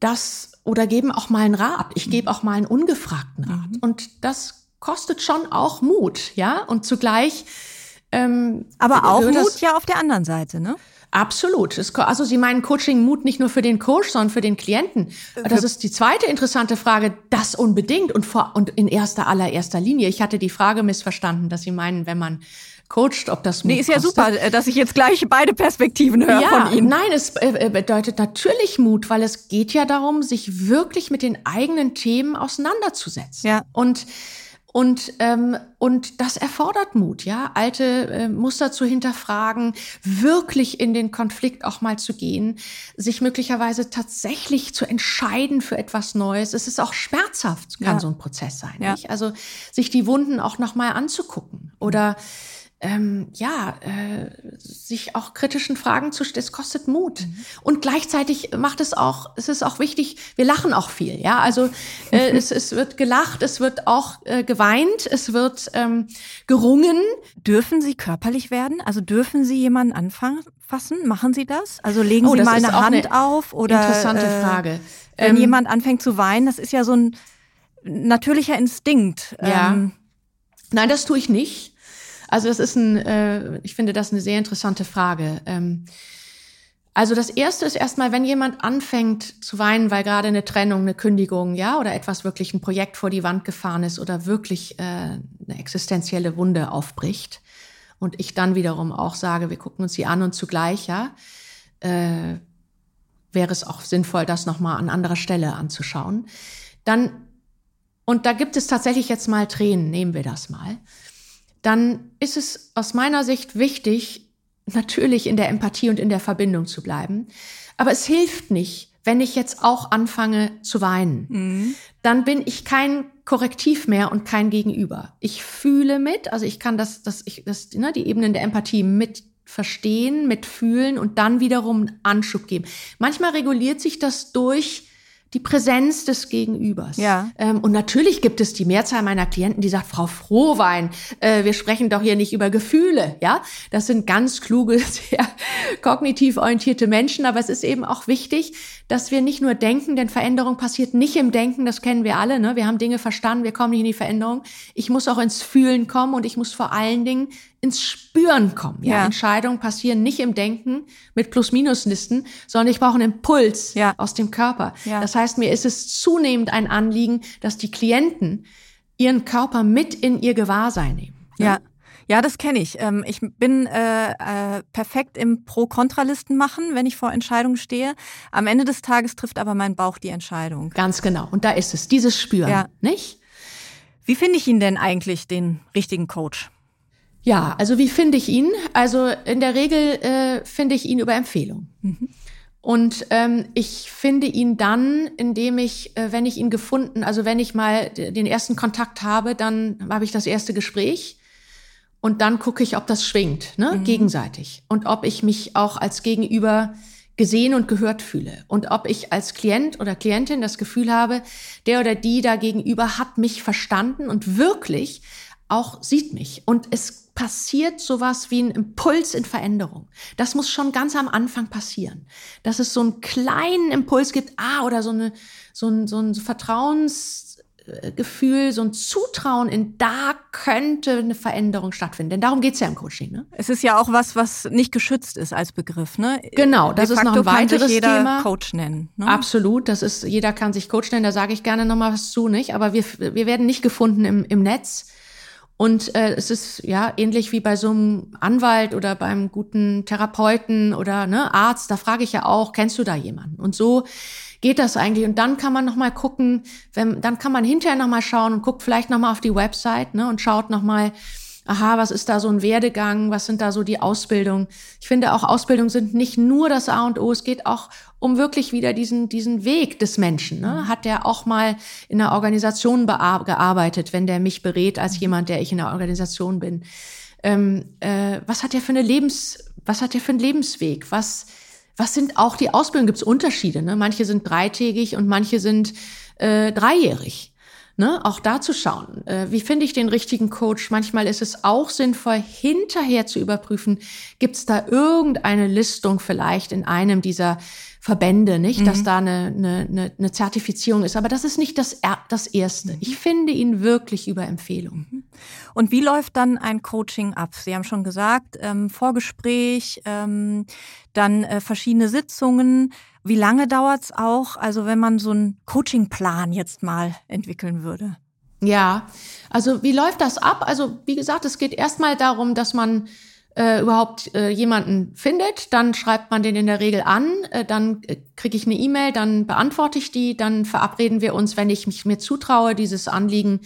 das oder geben auch mal einen Rat. Ich gebe auch mal einen ungefragten Rat mhm. und das kostet schon auch Mut, ja und zugleich ähm, Aber auch Mut ja auf der anderen Seite, ne? Absolut. Also Sie meinen Coaching-Mut nicht nur für den Coach, sondern für den Klienten. Äh, das ist die zweite interessante Frage. Das unbedingt und, vor, und in erster allererster Linie. Ich hatte die Frage missverstanden, dass Sie meinen, wenn man coacht, ob das Mut Nee, ist ja kostet. super, äh, dass ich jetzt gleich beide Perspektiven höre ja, von Ihnen. Nein, es äh, bedeutet natürlich Mut, weil es geht ja darum, sich wirklich mit den eigenen Themen auseinanderzusetzen. Ja. Und und, ähm, und das erfordert Mut, ja, alte äh, Muster zu hinterfragen, wirklich in den Konflikt auch mal zu gehen, sich möglicherweise tatsächlich zu entscheiden für etwas Neues. Es ist auch schmerzhaft, kann ja. so ein Prozess sein. Ja. Nicht? Also sich die Wunden auch noch mal anzugucken oder ähm, ja, äh, sich auch kritischen Fragen zu stellen, es kostet Mut. Mhm. Und gleichzeitig macht es auch, es ist auch wichtig, wir lachen auch viel, ja. Also äh, es, es wird gelacht, es wird auch äh, geweint, es wird ähm, gerungen. Dürfen Sie körperlich werden? Also dürfen Sie jemanden anfassen? Machen Sie das? Also legen oh, Sie mal eine Hand eine auf oder interessante äh, Frage. Wenn ähm, jemand anfängt zu weinen, das ist ja so ein natürlicher Instinkt. Ja. Ähm, Nein, das tue ich nicht. Also das ist ein, äh, ich finde das eine sehr interessante Frage. Ähm, also das erste ist erstmal, wenn jemand anfängt zu weinen, weil gerade eine Trennung, eine Kündigung, ja, oder etwas wirklich ein Projekt vor die Wand gefahren ist oder wirklich äh, eine existenzielle Wunde aufbricht. Und ich dann wiederum auch sage, wir gucken uns sie an und zugleich, ja, äh, wäre es auch sinnvoll, das nochmal an anderer Stelle anzuschauen. Dann, und da gibt es tatsächlich jetzt mal Tränen, nehmen wir das mal dann ist es aus meiner Sicht wichtig, natürlich in der Empathie und in der Verbindung zu bleiben. Aber es hilft nicht, wenn ich jetzt auch anfange zu weinen. Mhm. Dann bin ich kein Korrektiv mehr und kein Gegenüber. Ich fühle mit, also ich kann das, das, ich, das ne, die Ebenen der Empathie mit verstehen, mitfühlen und dann wiederum einen Anschub geben. Manchmal reguliert sich das durch die Präsenz des Gegenübers. Ja. Ähm, und natürlich gibt es die Mehrzahl meiner Klienten, die sagt, Frau Frohwein, äh, wir sprechen doch hier nicht über Gefühle. Ja, das sind ganz kluge, sehr kognitiv orientierte Menschen. Aber es ist eben auch wichtig, dass wir nicht nur denken, denn Veränderung passiert nicht im Denken. Das kennen wir alle. Ne? Wir haben Dinge verstanden, wir kommen nicht in die Veränderung. Ich muss auch ins Fühlen kommen und ich muss vor allen Dingen ins Spüren kommen. Ja? ja. Entscheidungen passieren nicht im Denken mit Plus-Minus-Listen, sondern ich brauche einen Impuls ja. aus dem Körper. Ja. Das heißt, mir ist es zunehmend ein Anliegen, dass die Klienten ihren Körper mit in ihr Gewahrsein nehmen. Ne? Ja. Ja, das kenne ich. Ähm, ich bin äh, äh, perfekt im Pro-Kontra-Listen machen, wenn ich vor Entscheidungen stehe. Am Ende des Tages trifft aber mein Bauch die Entscheidung. Ganz genau. Und da ist es, dieses Spüren, ja. nicht? Wie finde ich ihn denn eigentlich, den richtigen Coach? Ja, also wie finde ich ihn? Also in der Regel äh, finde ich ihn über Empfehlung. Mhm. Und ähm, ich finde ihn dann, indem ich, äh, wenn ich ihn gefunden, also wenn ich mal den ersten Kontakt habe, dann habe ich das erste Gespräch und dann gucke ich, ob das schwingt, ne, mhm. gegenseitig. Und ob ich mich auch als Gegenüber gesehen und gehört fühle. Und ob ich als Klient oder Klientin das Gefühl habe, der oder die da gegenüber hat mich verstanden und wirklich auch sieht mich. Und es passiert sowas wie ein Impuls in Veränderung. Das muss schon ganz am Anfang passieren. Dass es so einen kleinen Impuls gibt, ah, oder so, eine, so ein, so ein Vertrauensgefühl, so ein Zutrauen in, da könnte eine Veränderung stattfinden. Denn darum geht's ja im Coaching. Ne? Es ist ja auch was, was nicht geschützt ist als Begriff. Ne? Genau, das ist noch ein weiteres jeder Thema. Coach nennen. Ne? Absolut, das ist, jeder kann sich Coach nennen, da sage ich gerne nochmal was zu, nicht? Aber wir, wir werden nicht gefunden im, im Netz und äh, es ist ja ähnlich wie bei so einem Anwalt oder beim guten Therapeuten oder ne, Arzt, da frage ich ja auch, kennst du da jemanden? Und so geht das eigentlich. Und dann kann man noch mal gucken, wenn, dann kann man hinterher noch mal schauen und guckt vielleicht noch mal auf die Website ne, und schaut noch mal, aha, was ist da so ein Werdegang, was sind da so die Ausbildungen. Ich finde auch Ausbildungen sind nicht nur das A und O, es geht auch um wirklich wieder diesen, diesen Weg des Menschen. Ne? Hat der auch mal in einer Organisation gearbeitet, wenn der mich berät als jemand, der ich in der Organisation bin? Ähm, äh, was hat der für eine Lebens, was hat der für einen Lebensweg? Was, was sind auch die Ausbildungen? Gibt es Unterschiede? Ne? Manche sind dreitägig und manche sind äh, dreijährig ne, auch da zu schauen, äh, wie finde ich den richtigen Coach. Manchmal ist es auch sinnvoll, hinterher zu überprüfen, gibt es da irgendeine Listung vielleicht in einem dieser Verbände, nicht, mhm. dass da eine, eine, eine Zertifizierung ist. Aber das ist nicht das, das Erste. Mhm. Ich finde ihn wirklich über Empfehlung. Mhm. Und wie läuft dann ein Coaching ab? Sie haben schon gesagt, ähm, Vorgespräch, ähm, dann äh, verschiedene Sitzungen. Wie lange dauert's auch, also wenn man so einen Coachingplan jetzt mal entwickeln würde? Ja, also wie läuft das ab? Also wie gesagt, es geht erstmal darum, dass man äh, überhaupt äh, jemanden findet, dann schreibt man den in der Regel an, äh, dann äh, kriege ich eine E-Mail, dann beantworte ich die, dann verabreden wir uns, wenn ich mich mir zutraue, dieses Anliegen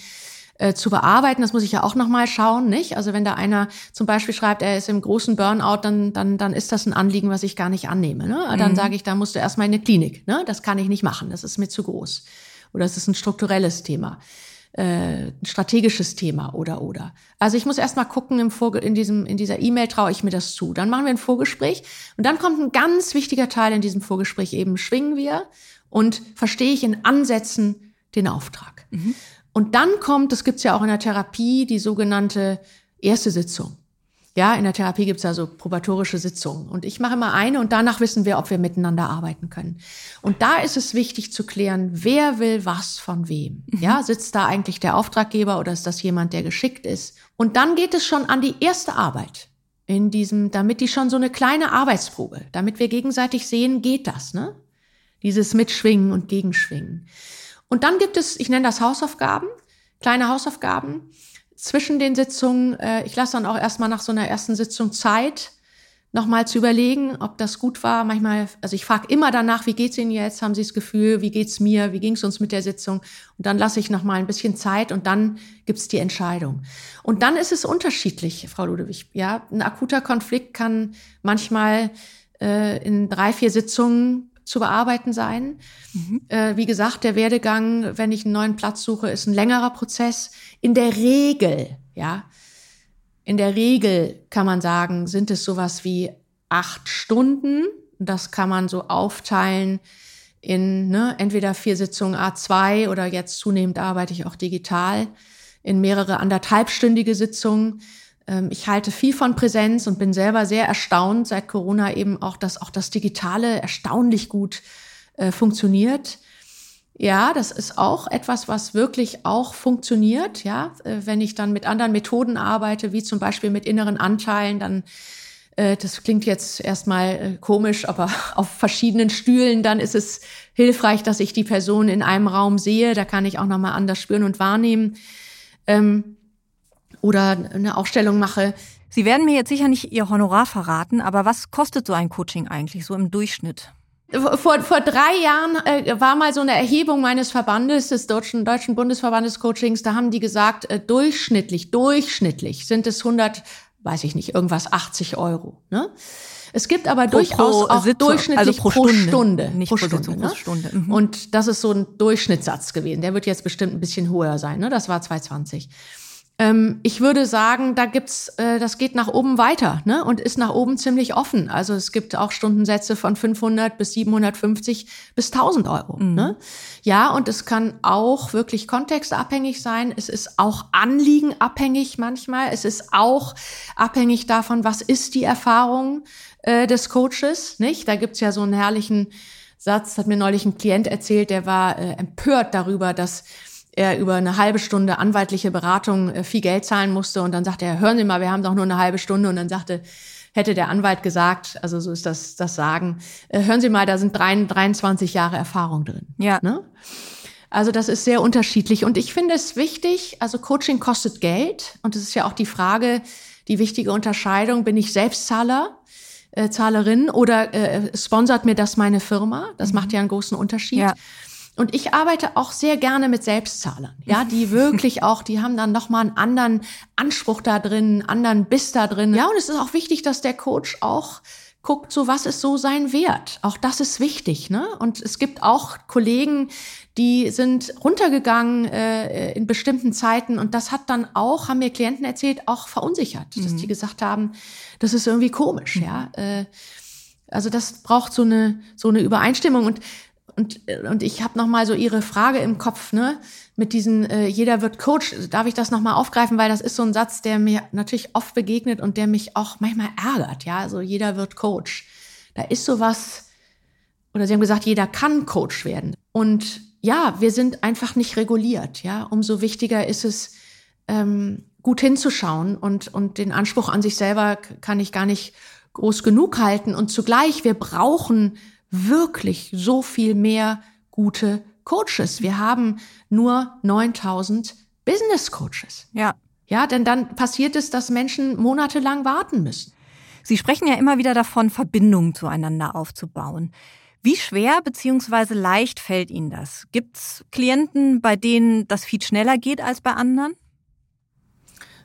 äh, zu bearbeiten. Das muss ich ja auch nochmal schauen, nicht? Also wenn da einer zum Beispiel schreibt, er ist im großen Burnout, dann, dann, dann ist das ein Anliegen, was ich gar nicht annehme. Ne? Dann mhm. sage ich, da musst du erstmal in eine Klinik. Ne? Das kann ich nicht machen, das ist mir zu groß. Oder es ist ein strukturelles Thema. Äh, ein strategisches Thema oder oder. Also ich muss erstmal gucken im Vorge in diesem in dieser E-Mail traue ich mir das zu. Dann machen wir ein Vorgespräch und dann kommt ein ganz wichtiger Teil in diesem Vorgespräch eben schwingen wir und verstehe ich in Ansätzen den Auftrag. Mhm. Und dann kommt, das gibt's ja auch in der Therapie, die sogenannte erste Sitzung. Ja, in der Therapie gibt's ja so probatorische Sitzungen. Und ich mache immer eine und danach wissen wir, ob wir miteinander arbeiten können. Und da ist es wichtig zu klären, wer will was von wem. Mhm. Ja, sitzt da eigentlich der Auftraggeber oder ist das jemand, der geschickt ist? Und dann geht es schon an die erste Arbeit in diesem, damit die schon so eine kleine Arbeitsprobe, damit wir gegenseitig sehen, geht das, ne? Dieses Mitschwingen und Gegenschwingen. Und dann gibt es, ich nenne das Hausaufgaben, kleine Hausaufgaben zwischen den Sitzungen. Äh, ich lasse dann auch erstmal nach so einer ersten Sitzung Zeit, nochmal zu überlegen, ob das gut war. Manchmal, also ich frage immer danach, wie geht's Ihnen jetzt? Haben Sie das Gefühl, wie geht's mir? Wie ging's uns mit der Sitzung? Und dann lasse ich nochmal ein bisschen Zeit und dann gibt's die Entscheidung. Und dann ist es unterschiedlich, Frau Ludewig. Ja, ein akuter Konflikt kann manchmal äh, in drei, vier Sitzungen zu bearbeiten sein. Mhm. Äh, wie gesagt, der Werdegang, wenn ich einen neuen Platz suche, ist ein längerer Prozess. In der Regel, ja, in der Regel kann man sagen, sind es sowas wie acht Stunden. Das kann man so aufteilen in ne, entweder vier Sitzungen A2 oder jetzt zunehmend arbeite ich auch digital in mehrere anderthalbstündige Sitzungen. Ähm, ich halte viel von Präsenz und bin selber sehr erstaunt seit Corona eben auch, dass auch das Digitale erstaunlich gut äh, funktioniert. Ja, das ist auch etwas, was wirklich auch funktioniert. Ja, äh, wenn ich dann mit anderen Methoden arbeite, wie zum Beispiel mit inneren Anteilen, dann äh, das klingt jetzt erstmal komisch, aber auf verschiedenen Stühlen, dann ist es hilfreich, dass ich die Person in einem Raum sehe. Da kann ich auch nochmal anders spüren und wahrnehmen. Ähm, oder eine Aufstellung mache. Sie werden mir jetzt sicher nicht Ihr Honorar verraten, aber was kostet so ein Coaching eigentlich, so im Durchschnitt? Vor, vor drei Jahren äh, war mal so eine Erhebung meines Verbandes, des Deutschen, Deutschen Bundesverbandes Coachings, da haben die gesagt, äh, durchschnittlich, durchschnittlich sind es 100, weiß ich nicht, irgendwas 80 Euro. Ne? Es gibt aber pro, durchaus pro auch Sitzung, durchschnittlich also pro, Stunde, pro Stunde. Nicht pro, pro Stunde. Sitzung, ne? Stunde. Mhm. Und das ist so ein Durchschnittssatz gewesen. Der wird jetzt bestimmt ein bisschen höher sein. Ne? Das war 220. Ähm, ich würde sagen, da gibt's, äh, das geht nach oben weiter ne? und ist nach oben ziemlich offen. Also es gibt auch Stundensätze von 500 bis 750 bis 1000 Euro. Mhm. Ne? Ja, und es kann auch wirklich kontextabhängig sein. Es ist auch anliegenabhängig manchmal. Es ist auch abhängig davon, was ist die Erfahrung äh, des Coaches. Nicht? Da gibt's ja so einen herrlichen Satz, hat mir neulich ein Klient erzählt, der war äh, empört darüber, dass er über eine halbe Stunde anwaltliche Beratung äh, viel Geld zahlen musste. Und dann sagte er, hören Sie mal, wir haben doch nur eine halbe Stunde. Und dann sagte, hätte der Anwalt gesagt, also so ist das, das Sagen, äh, hören Sie mal, da sind 23 Jahre Erfahrung drin. Ja. Ne? Also das ist sehr unterschiedlich. Und ich finde es wichtig, also Coaching kostet Geld. Und es ist ja auch die Frage, die wichtige Unterscheidung, bin ich Selbstzahler? Äh, Zahlerin oder äh, sponsert mir das meine Firma? Das mhm. macht ja einen großen Unterschied. Ja. Und ich arbeite auch sehr gerne mit Selbstzahlern, ja, die wirklich auch, die haben dann nochmal einen anderen Anspruch da drin, einen anderen Biss da drin. Ja, und es ist auch wichtig, dass der Coach auch guckt, so was ist so sein Wert. Auch das ist wichtig, ne? Und es gibt auch Kollegen, die sind runtergegangen äh, in bestimmten Zeiten und das hat dann auch, haben mir Klienten erzählt, auch verunsichert, mhm. dass die gesagt haben, das ist irgendwie komisch, mhm. ja. Äh, also das braucht so eine so eine Übereinstimmung und und, und ich habe noch mal so Ihre Frage im Kopf, ne? Mit diesen äh, jeder wird Coach. Darf ich das noch mal aufgreifen, weil das ist so ein Satz, der mir natürlich oft begegnet und der mich auch manchmal ärgert. Ja, also jeder wird Coach. Da ist sowas. Oder Sie haben gesagt, jeder kann Coach werden. Und ja, wir sind einfach nicht reguliert. Ja, umso wichtiger ist es, ähm, gut hinzuschauen und und den Anspruch an sich selber kann ich gar nicht groß genug halten. Und zugleich, wir brauchen wirklich so viel mehr gute Coaches. Wir haben nur 9000 Business Coaches. Ja. Ja, denn dann passiert es, dass Menschen monatelang warten müssen. Sie sprechen ja immer wieder davon, Verbindungen zueinander aufzubauen. Wie schwer beziehungsweise leicht fällt Ihnen das? Gibt es Klienten, bei denen das viel schneller geht als bei anderen?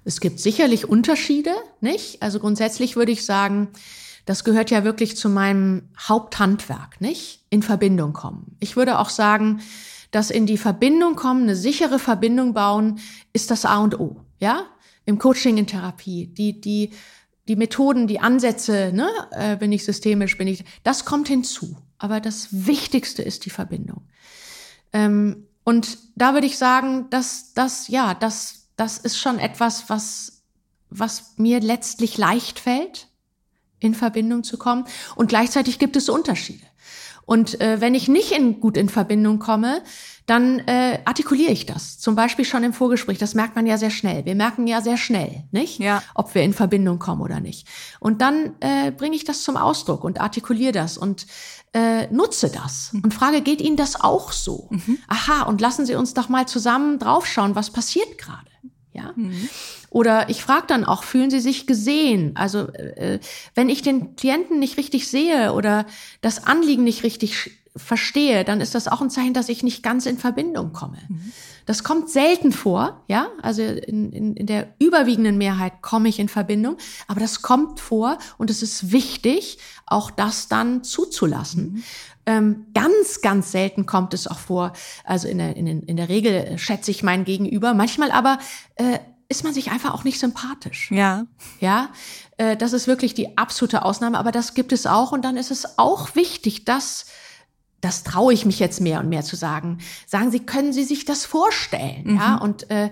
Es gibt sicherlich Unterschiede, nicht? Also grundsätzlich würde ich sagen, das gehört ja wirklich zu meinem Haupthandwerk, nicht? In Verbindung kommen. Ich würde auch sagen, dass in die Verbindung kommen, eine sichere Verbindung bauen, ist das A und O, ja? Im Coaching, in Therapie, die, die, die Methoden, die Ansätze, ne? Äh, bin ich systemisch, bin ich, das kommt hinzu. Aber das Wichtigste ist die Verbindung. Ähm, und da würde ich sagen, dass das, ja, das, das ist schon etwas, was, was mir letztlich leicht fällt in Verbindung zu kommen. Und gleichzeitig gibt es Unterschiede. Und äh, wenn ich nicht in, gut in Verbindung komme, dann äh, artikuliere ich das. Zum Beispiel schon im Vorgespräch. Das merkt man ja sehr schnell. Wir merken ja sehr schnell, nicht? Ja. Ob wir in Verbindung kommen oder nicht. Und dann äh, bringe ich das zum Ausdruck und artikuliere das und äh, nutze das mhm. und frage, geht Ihnen das auch so? Mhm. Aha, und lassen Sie uns doch mal zusammen draufschauen, was passiert gerade. Ja. Mhm. Oder ich frage dann auch, fühlen Sie sich gesehen? Also äh, wenn ich den Klienten nicht richtig sehe oder das Anliegen nicht richtig verstehe, dann ist das auch ein Zeichen, dass ich nicht ganz in Verbindung komme. Mhm. Das kommt selten vor, ja. Also in, in, in der überwiegenden Mehrheit komme ich in Verbindung, aber das kommt vor und es ist wichtig, auch das dann zuzulassen. Mhm. Ähm, ganz, ganz selten kommt es auch vor. Also in der, in, in der Regel schätze ich mein Gegenüber, manchmal aber äh, ist man sich einfach auch nicht sympathisch. Ja. Ja, äh, das ist wirklich die absolute Ausnahme, aber das gibt es auch. Und dann ist es auch wichtig, dass, das traue ich mich jetzt mehr und mehr zu sagen, sagen Sie, können Sie sich das vorstellen? Mhm. Ja, und, äh,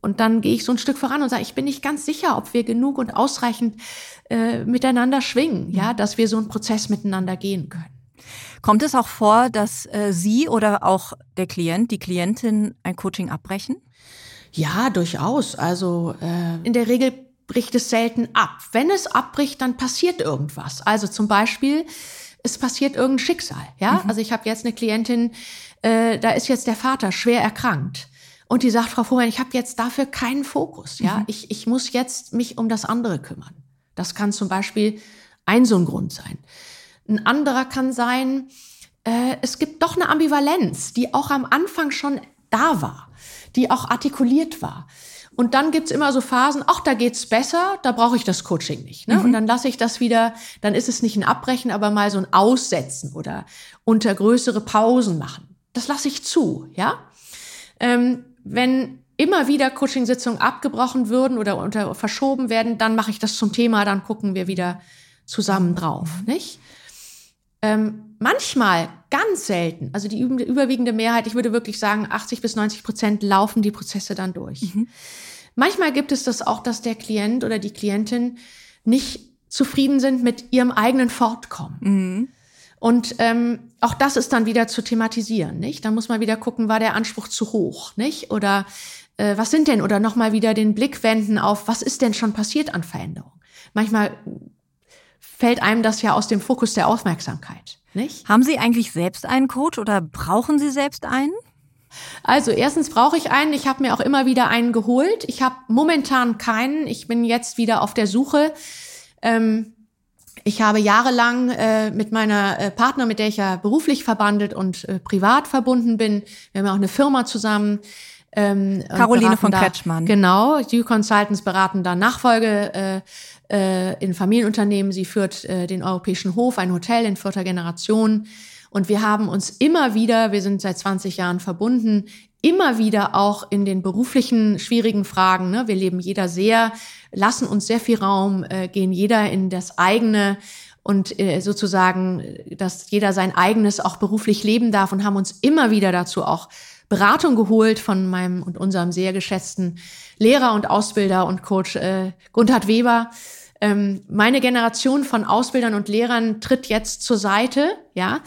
und dann gehe ich so ein Stück voran und sage, ich bin nicht ganz sicher, ob wir genug und ausreichend äh, miteinander schwingen, ja, dass wir so einen Prozess miteinander gehen können. Kommt es auch vor, dass äh, Sie oder auch der Klient, die Klientin ein Coaching abbrechen? Ja, durchaus. Also äh, in der Regel bricht es selten ab. Wenn es abbricht, dann passiert irgendwas. Also zum Beispiel, es passiert irgendein Schicksal. Ja, mhm. also ich habe jetzt eine Klientin, äh, da ist jetzt der Vater schwer erkrankt. Und die sagt, Frau Vormann, ich habe jetzt dafür keinen Fokus. Ja, mhm. ich, ich muss jetzt mich um das andere kümmern. Das kann zum Beispiel ein so ein Grund sein. Ein anderer kann sein, äh, es gibt doch eine Ambivalenz, die auch am Anfang schon da war die auch artikuliert war. Und dann gibt's immer so Phasen, ach, da geht's besser, da brauche ich das Coaching nicht. Ne? Mhm. Und dann lasse ich das wieder, dann ist es nicht ein Abbrechen, aber mal so ein Aussetzen oder unter größere Pausen machen. Das lasse ich zu, ja. Ähm, wenn immer wieder Coaching-Sitzungen abgebrochen würden oder unter, verschoben werden, dann mache ich das zum Thema, dann gucken wir wieder zusammen drauf, nicht? Ähm, manchmal, ganz selten, also die überwiegende Mehrheit, ich würde wirklich sagen, 80 bis 90 Prozent laufen die Prozesse dann durch. Mhm. Manchmal gibt es das auch, dass der Klient oder die Klientin nicht zufrieden sind mit ihrem eigenen Fortkommen. Mhm. Und ähm, auch das ist dann wieder zu thematisieren, nicht? Da muss man wieder gucken, war der Anspruch zu hoch, nicht? Oder äh, was sind denn? Oder nochmal wieder den Blick wenden auf, was ist denn schon passiert an Veränderung? Manchmal fällt einem das ja aus dem Fokus der Aufmerksamkeit, nicht? Haben Sie eigentlich selbst einen Coach oder brauchen Sie selbst einen? Also erstens brauche ich einen. Ich habe mir auch immer wieder einen geholt. Ich habe momentan keinen. Ich bin jetzt wieder auf der Suche. Ähm, ich habe jahrelang äh, mit meiner äh, Partner, mit der ich ja beruflich verbandelt und äh, privat verbunden bin, wir haben ja auch eine Firma zusammen. Ähm, Caroline von da, Kretschmann. Genau, die Consultants beraten da Nachfolge äh, äh, in Familienunternehmen. Sie führt äh, den Europäischen Hof, ein Hotel in vierter Generation. Und wir haben uns immer wieder, wir sind seit 20 Jahren verbunden, immer wieder auch in den beruflichen schwierigen Fragen. Ne? Wir leben jeder sehr, lassen uns sehr viel Raum, äh, gehen jeder in das eigene und äh, sozusagen, dass jeder sein eigenes auch beruflich leben darf und haben uns immer wieder dazu auch Beratung geholt von meinem und unserem sehr geschätzten Lehrer und Ausbilder und Coach äh, Gunther Weber. Ähm, meine Generation von Ausbildern und Lehrern tritt jetzt zur Seite, ja.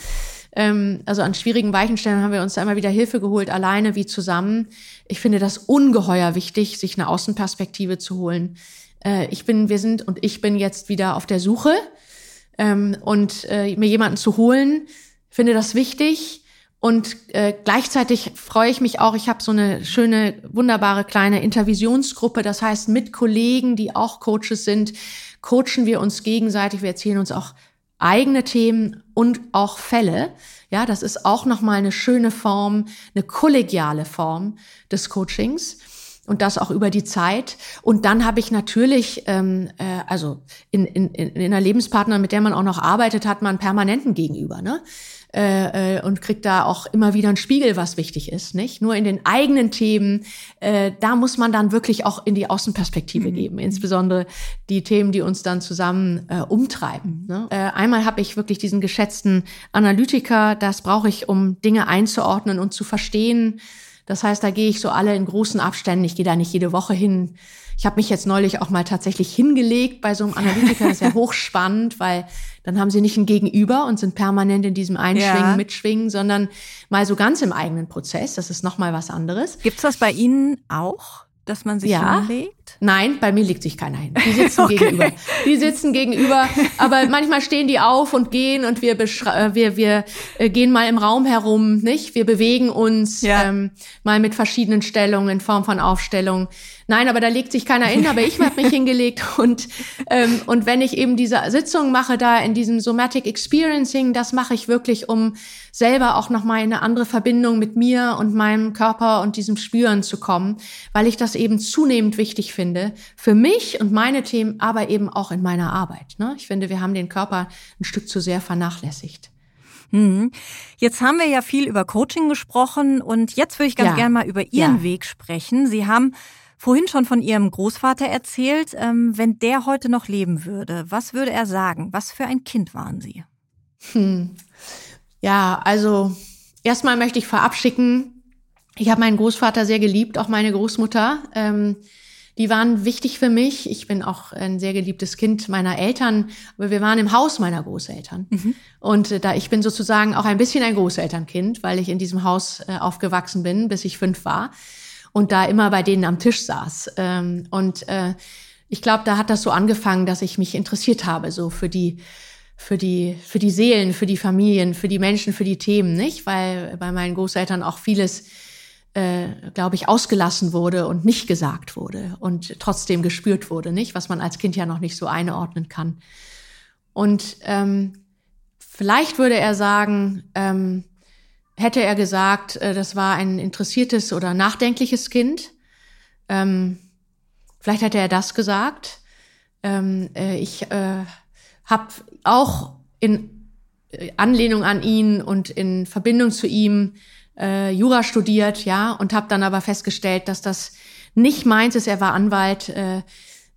Ähm, also an schwierigen Weichenstellen haben wir uns da immer wieder Hilfe geholt, alleine wie zusammen. Ich finde das ungeheuer wichtig, sich eine Außenperspektive zu holen. Äh, ich bin, wir sind und ich bin jetzt wieder auf der Suche ähm, und äh, mir jemanden zu holen, finde das wichtig. Und äh, gleichzeitig freue ich mich auch, ich habe so eine schöne, wunderbare kleine Intervisionsgruppe. Das heißt, mit Kollegen, die auch Coaches sind, coachen wir uns gegenseitig. Wir erzählen uns auch eigene Themen und auch Fälle. Ja, das ist auch nochmal eine schöne Form, eine kollegiale Form des Coachings und das auch über die Zeit. Und dann habe ich natürlich, ähm, äh, also in, in, in einer Lebenspartner, mit der man auch noch arbeitet, hat man permanenten Gegenüber. Ne? Äh, äh, und kriegt da auch immer wieder einen Spiegel, was wichtig ist, nicht? Nur in den eigenen Themen, äh, da muss man dann wirklich auch in die Außenperspektive mhm. geben, insbesondere die Themen, die uns dann zusammen äh, umtreiben. Ne? Äh, einmal habe ich wirklich diesen geschätzten Analytiker, das brauche ich, um Dinge einzuordnen und zu verstehen. Das heißt, da gehe ich so alle in großen Abständen. Ich gehe da nicht jede Woche hin. Ich habe mich jetzt neulich auch mal tatsächlich hingelegt bei so einem Analytiker. Das ist ja hochspannend, weil dann haben sie nicht ein Gegenüber und sind permanent in diesem Einschwingen, ja. Mitschwingen, sondern mal so ganz im eigenen Prozess. Das ist nochmal was anderes. Gibt's das bei Ihnen auch? dass man sich ja. hinlegt? Nein, bei mir legt sich keiner hin. Die sitzen okay. gegenüber. Die sitzen gegenüber, aber manchmal stehen die auf und gehen und wir äh, wir wir äh, gehen mal im Raum herum, nicht? Wir bewegen uns ja. ähm, mal mit verschiedenen Stellungen in Form von Aufstellung. Nein, aber da legt sich keiner hin, aber ich habe mich hingelegt und ähm, und wenn ich eben diese Sitzung mache da in diesem Somatic Experiencing, das mache ich wirklich, um selber auch noch mal in eine andere Verbindung mit mir und meinem Körper und diesem Spüren zu kommen, weil ich das eben zunehmend wichtig finde für mich und meine Themen, aber eben auch in meiner Arbeit. Ne? Ich finde, wir haben den Körper ein Stück zu sehr vernachlässigt. Mhm. Jetzt haben wir ja viel über Coaching gesprochen und jetzt würde ich ganz ja. gerne mal über Ihren ja. Weg sprechen. Sie haben vorhin schon von Ihrem Großvater erzählt. Ähm, wenn der heute noch leben würde, was würde er sagen? Was für ein Kind waren Sie? Hm. Ja, also erstmal möchte ich verabschicken. Ich habe meinen Großvater sehr geliebt, auch meine Großmutter. Ähm, die waren wichtig für mich. Ich bin auch ein sehr geliebtes Kind meiner Eltern, aber wir waren im Haus meiner Großeltern. Mhm. Und äh, da ich bin sozusagen auch ein bisschen ein Großelternkind, weil ich in diesem Haus äh, aufgewachsen bin, bis ich fünf war und da immer bei denen am Tisch saß. Ähm, und äh, ich glaube, da hat das so angefangen, dass ich mich interessiert habe, so für die, für die, für die Seelen, für die Familien, für die Menschen, für die Themen, nicht? Weil bei meinen Großeltern auch vieles, äh, glaube ich, ausgelassen wurde und nicht gesagt wurde und trotzdem gespürt wurde, nicht? Was man als Kind ja noch nicht so einordnen kann. Und ähm, vielleicht würde er sagen, ähm, hätte er gesagt, äh, das war ein interessiertes oder nachdenkliches Kind. Ähm, vielleicht hätte er das gesagt. Ähm, äh, ich äh, habe auch in äh, Anlehnung an ihn und in Verbindung zu ihm äh, Jura studiert, ja, und habe dann aber festgestellt, dass das nicht meins ist. Er war Anwalt, äh,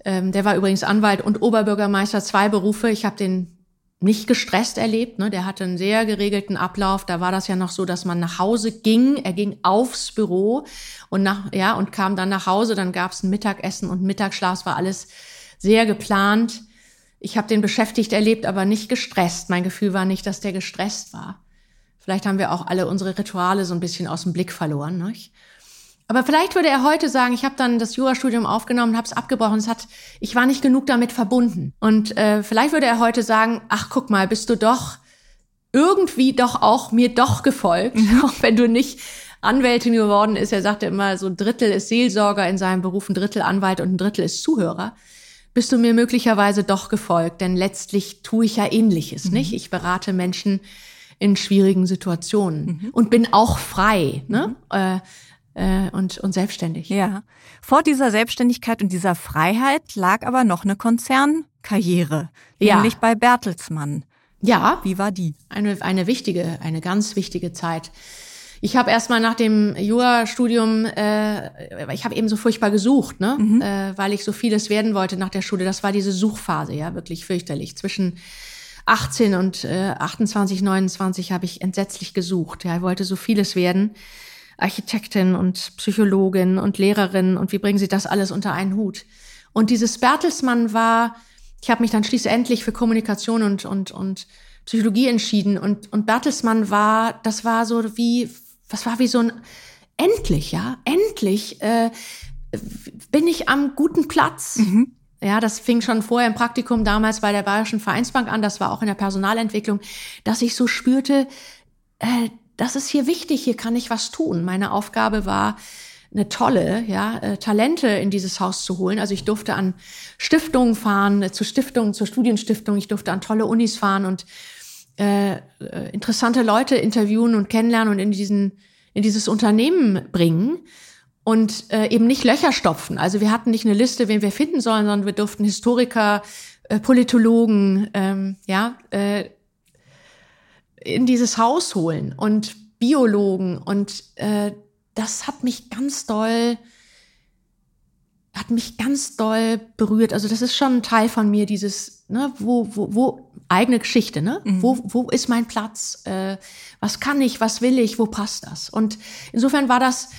ähm, der war übrigens Anwalt und Oberbürgermeister, zwei Berufe. Ich habe den nicht gestresst erlebt. Ne? Der hatte einen sehr geregelten Ablauf. Da war das ja noch so, dass man nach Hause ging. Er ging aufs Büro und nach ja und kam dann nach Hause. Dann gab es ein Mittagessen und Mittagsschlaf. War alles sehr geplant. Ich habe den beschäftigt erlebt, aber nicht gestresst. Mein Gefühl war nicht, dass der gestresst war. Vielleicht haben wir auch alle unsere Rituale so ein bisschen aus dem Blick verloren. Nicht? Aber vielleicht würde er heute sagen, ich habe dann das Jurastudium aufgenommen, habe es abgebrochen. Es hat, ich war nicht genug damit verbunden. Und äh, vielleicht würde er heute sagen, ach guck mal, bist du doch irgendwie doch auch mir doch gefolgt, mhm. auch wenn du nicht Anwältin geworden ist. Er sagte immer, so ein Drittel ist Seelsorger in seinem Beruf, ein Drittel Anwalt und ein Drittel ist Zuhörer. Bist du mir möglicherweise doch gefolgt? Denn letztlich tue ich ja Ähnliches, mhm. nicht? Ich berate Menschen in schwierigen Situationen mhm. und bin auch frei. Ne? Mhm. Äh, äh, und, und selbstständig. Ja. Vor dieser Selbstständigkeit und dieser Freiheit lag aber noch eine Konzernkarriere, ja. nämlich bei Bertelsmann. Ja. Wie war die? Eine, eine wichtige, eine ganz wichtige Zeit. Ich habe erstmal nach dem Jurastudium, äh, ich habe eben so furchtbar gesucht, ne? Mhm. Äh, weil ich so vieles werden wollte nach der Schule. Das war diese Suchphase, ja, wirklich fürchterlich. Zwischen 18 und äh, 28, 29 habe ich entsetzlich gesucht. Ja, ich wollte so vieles werden. Architektin und Psychologin und Lehrerin und wie bringen Sie das alles unter einen Hut? Und dieses Bertelsmann war, ich habe mich dann schließlich für Kommunikation und, und, und Psychologie entschieden und, und Bertelsmann war, das war so wie, was war wie so ein, endlich, ja, endlich äh, bin ich am guten Platz. Mhm. Ja, das fing schon vorher im Praktikum damals bei der Bayerischen Vereinsbank an, das war auch in der Personalentwicklung, dass ich so spürte, äh, das ist hier wichtig, hier kann ich was tun. Meine Aufgabe war, eine tolle, ja, äh, Talente in dieses Haus zu holen. Also ich durfte an Stiftungen fahren, äh, zu Stiftungen, zur Studienstiftung. Ich durfte an tolle Unis fahren und äh, äh, interessante Leute interviewen und kennenlernen und in diesen in dieses Unternehmen bringen und äh, eben nicht Löcher stopfen. Also wir hatten nicht eine Liste, wen wir finden sollen, sondern wir durften Historiker, äh, Politologen, ähm, ja, äh, in dieses Haus holen und Biologen und äh, das hat mich ganz doll hat mich ganz doll berührt. Also das ist schon ein Teil von mir, dieses, ne, wo, wo, wo, eigene Geschichte, ne? Mhm. Wo, wo ist mein Platz? Äh, was kann ich, was will ich, wo passt das? Und insofern war das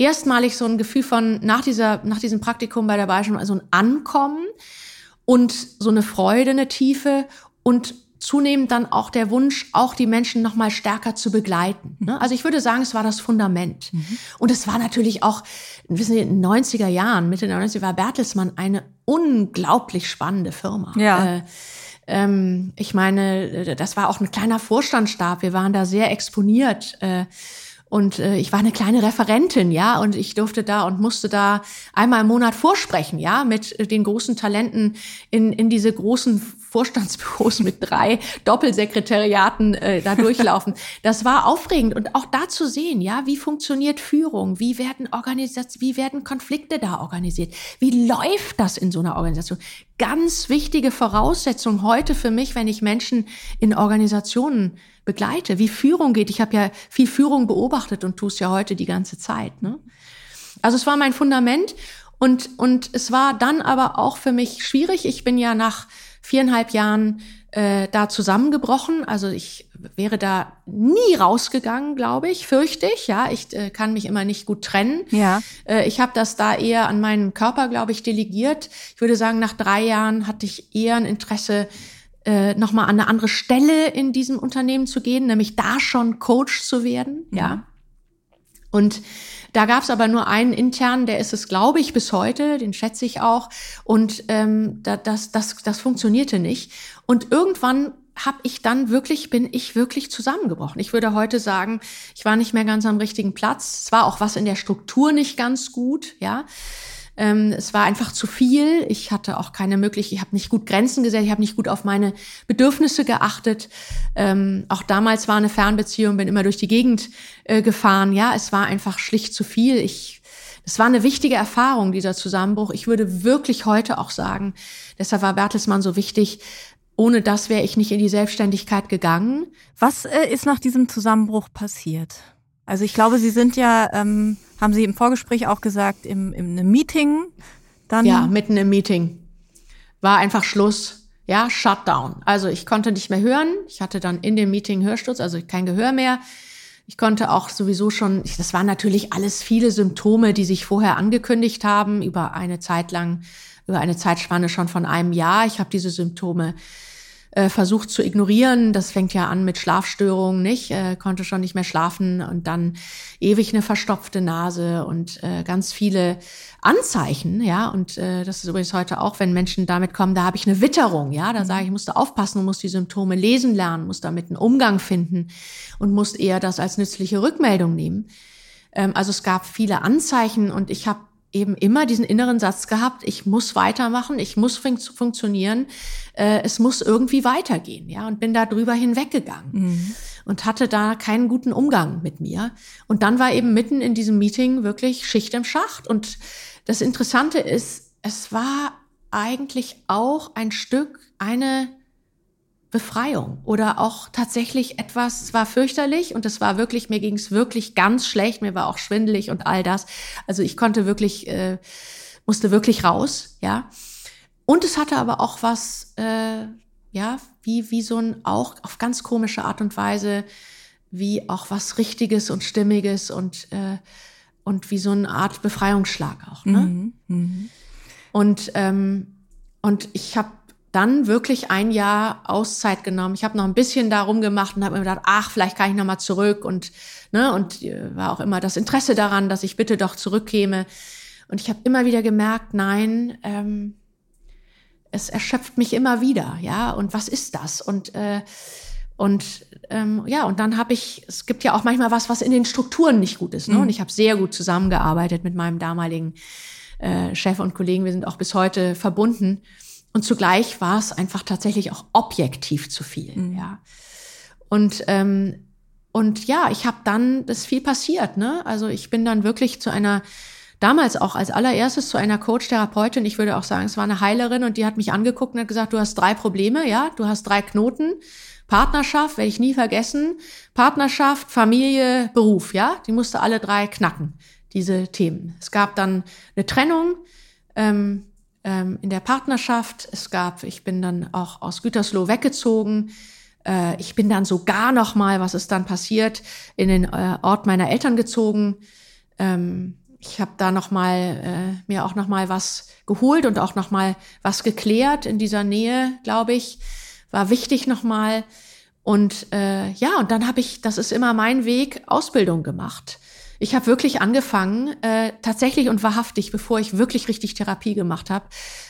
erstmalig so ein Gefühl von, nach dieser, nach diesem Praktikum bei der Bayerischen, also ein Ankommen und so eine Freude, eine Tiefe und zunehmend dann auch der Wunsch, auch die Menschen noch mal stärker zu begleiten. Ne? Also ich würde sagen, es war das Fundament. Mhm. Und es war natürlich auch, wissen Sie, in den 90er Jahren, Mitte der 90er war Bertelsmann eine unglaublich spannende Firma. Ja. Äh, ähm, ich meine, das war auch ein kleiner Vorstandsstab. Wir waren da sehr exponiert. Äh, und äh, ich war eine kleine Referentin, ja, und ich durfte da und musste da einmal im Monat vorsprechen, ja, mit den großen Talenten in, in diese großen Vorstandsbüros mit drei Doppelsekretariaten äh, da durchlaufen. Das war aufregend und auch da zu sehen, ja, wie funktioniert Führung, wie werden Organisation, wie werden Konflikte da organisiert, wie läuft das in so einer Organisation? Ganz wichtige Voraussetzung heute für mich, wenn ich Menschen in Organisationen begleite, wie Führung geht. Ich habe ja viel Führung beobachtet und tue es ja heute die ganze Zeit. Ne? Also es war mein Fundament und, und es war dann aber auch für mich schwierig. Ich bin ja nach viereinhalb Jahren äh, da zusammengebrochen. Also ich wäre da nie rausgegangen, glaube ich, fürchte ich. Ja, ich äh, kann mich immer nicht gut trennen. Ja. Äh, ich habe das da eher an meinen Körper, glaube ich, delegiert. Ich würde sagen, nach drei Jahren hatte ich eher ein Interesse, äh, nochmal an eine andere Stelle in diesem Unternehmen zu gehen, nämlich da schon Coach zu werden. Mhm. Ja. Und da gab es aber nur einen internen, der ist es, glaube ich, bis heute, den schätze ich auch. Und ähm, da, das, das, das funktionierte nicht. Und irgendwann habe ich dann wirklich, bin ich wirklich zusammengebrochen. Ich würde heute sagen, ich war nicht mehr ganz am richtigen Platz. Es war auch was in der Struktur nicht ganz gut, ja. Ähm, es war einfach zu viel. Ich hatte auch keine Möglichkeit, ich habe nicht gut Grenzen gesetzt, ich habe nicht gut auf meine Bedürfnisse geachtet. Ähm, auch damals war eine Fernbeziehung, bin immer durch die Gegend äh, gefahren. Ja, es war einfach schlicht zu viel. Ich, es war eine wichtige Erfahrung, dieser Zusammenbruch. Ich würde wirklich heute auch sagen, deshalb war Bertelsmann so wichtig, ohne das wäre ich nicht in die Selbstständigkeit gegangen. Was äh, ist nach diesem Zusammenbruch passiert? Also ich glaube, Sie sind ja, ähm, haben Sie im Vorgespräch auch gesagt, im, im einem Meeting dann. Ja, mitten im Meeting. War einfach Schluss. Ja, Shutdown. Also ich konnte nicht mehr hören. Ich hatte dann in dem Meeting Hörsturz, also kein Gehör mehr. Ich konnte auch sowieso schon, das waren natürlich alles viele Symptome, die sich vorher angekündigt haben, über eine Zeit lang, über eine Zeitspanne schon von einem Jahr. Ich habe diese Symptome äh, versucht zu ignorieren. Das fängt ja an mit Schlafstörungen, nicht? Äh, konnte schon nicht mehr schlafen und dann ewig eine verstopfte Nase und äh, ganz viele Anzeichen, ja. Und äh, das ist übrigens heute auch, wenn Menschen damit kommen, da habe ich eine Witterung, ja. Da sage ich, ich musste aufpassen und muss die Symptome lesen lernen, muss damit einen Umgang finden und muss eher das als nützliche Rückmeldung nehmen. Ähm, also es gab viele Anzeichen und ich habe eben immer diesen inneren Satz gehabt, ich muss weitermachen, ich muss fun funktionieren, äh, es muss irgendwie weitergehen, ja, und bin da drüber hinweggegangen mhm. und hatte da keinen guten Umgang mit mir. Und dann war eben mitten in diesem Meeting wirklich Schicht im Schacht. Und das Interessante ist, es war eigentlich auch ein Stück eine Befreiung oder auch tatsächlich etwas, es war fürchterlich und es war wirklich, mir ging es wirklich ganz schlecht, mir war auch schwindelig und all das. Also ich konnte wirklich, äh, musste wirklich raus, ja. Und es hatte aber auch was, äh, ja, wie, wie so ein, auch auf ganz komische Art und Weise, wie auch was Richtiges und Stimmiges und, äh, und wie so eine Art Befreiungsschlag auch, ne? Mhm, mh. Und, ähm, und ich habe dann wirklich ein Jahr Auszeit genommen. Ich habe noch ein bisschen darum gemacht und habe mir gedacht, ach, vielleicht kann ich noch mal zurück und ne und äh, war auch immer das Interesse daran, dass ich bitte doch zurückkäme. Und ich habe immer wieder gemerkt, nein, ähm, es erschöpft mich immer wieder, ja. Und was ist das? Und äh, und ähm, ja, und dann habe ich, es gibt ja auch manchmal was, was in den Strukturen nicht gut ist. Ne? Mhm. Und ich habe sehr gut zusammengearbeitet mit meinem damaligen äh, Chef und Kollegen. Wir sind auch bis heute verbunden. Und zugleich war es einfach tatsächlich auch objektiv zu viel. Mhm. Ja. Und ähm, und ja, ich habe dann, das ist viel passiert. Ne? Also ich bin dann wirklich zu einer, damals auch als allererstes zu einer Coach-Therapeutin. Ich würde auch sagen, es war eine Heilerin und die hat mich angeguckt und hat gesagt, du hast drei Probleme, ja, du hast drei Knoten. Partnerschaft, werde ich nie vergessen. Partnerschaft, Familie, Beruf, ja, die musste alle drei knacken, diese Themen. Es gab dann eine Trennung. Ähm, ähm, in der Partnerschaft. Es gab, ich bin dann auch aus Gütersloh weggezogen. Äh, ich bin dann sogar noch mal, was ist dann passiert, in den äh, Ort meiner Eltern gezogen. Ähm, ich habe da noch mal äh, mir auch noch mal was geholt und auch noch mal was geklärt in dieser Nähe, glaube ich, war wichtig noch mal. Und äh, ja, und dann habe ich, das ist immer mein Weg, Ausbildung gemacht. Ich habe wirklich angefangen, äh, tatsächlich und wahrhaftig, bevor ich wirklich richtig Therapie gemacht habe,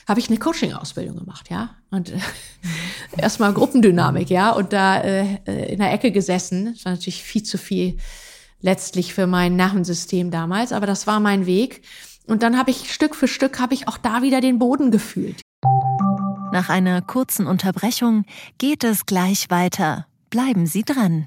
habe ich eine Coaching-Ausbildung gemacht, ja. Und äh, erstmal Gruppendynamik, ja, und da äh, äh, in der Ecke gesessen. Das war natürlich viel zu viel letztlich für mein Nervensystem damals, aber das war mein Weg. Und dann habe ich Stück für Stück habe ich auch da wieder den Boden gefühlt. Nach einer kurzen Unterbrechung geht es gleich weiter. Bleiben Sie dran.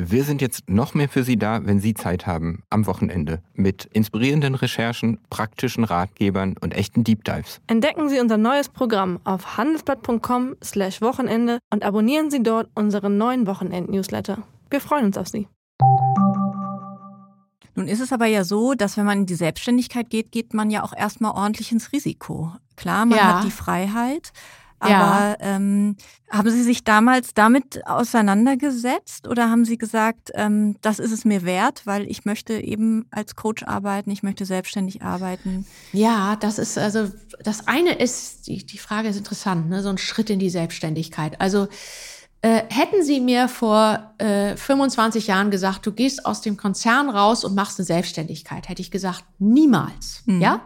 Wir sind jetzt noch mehr für Sie da, wenn Sie Zeit haben, am Wochenende, mit inspirierenden Recherchen, praktischen Ratgebern und echten Deep Dives. Entdecken Sie unser neues Programm auf handelsblatt.com/slash Wochenende und abonnieren Sie dort unseren neuen Wochenend-Newsletter. Wir freuen uns auf Sie. Nun ist es aber ja so, dass wenn man in die Selbstständigkeit geht, geht man ja auch erstmal ordentlich ins Risiko. Klar, man ja. hat die Freiheit, aber ja. ähm, haben Sie sich damals damit auseinandergesetzt oder haben Sie gesagt, ähm, das ist es mir wert, weil ich möchte eben als Coach arbeiten, ich möchte selbstständig arbeiten? Ja, das ist also das eine ist die, die Frage ist interessant, ne? so ein Schritt in die Selbstständigkeit. Also äh, hätten Sie mir vor äh, 25 Jahren gesagt, du gehst aus dem Konzern raus und machst eine Selbstständigkeit, hätte ich gesagt, niemals. Mhm. Ja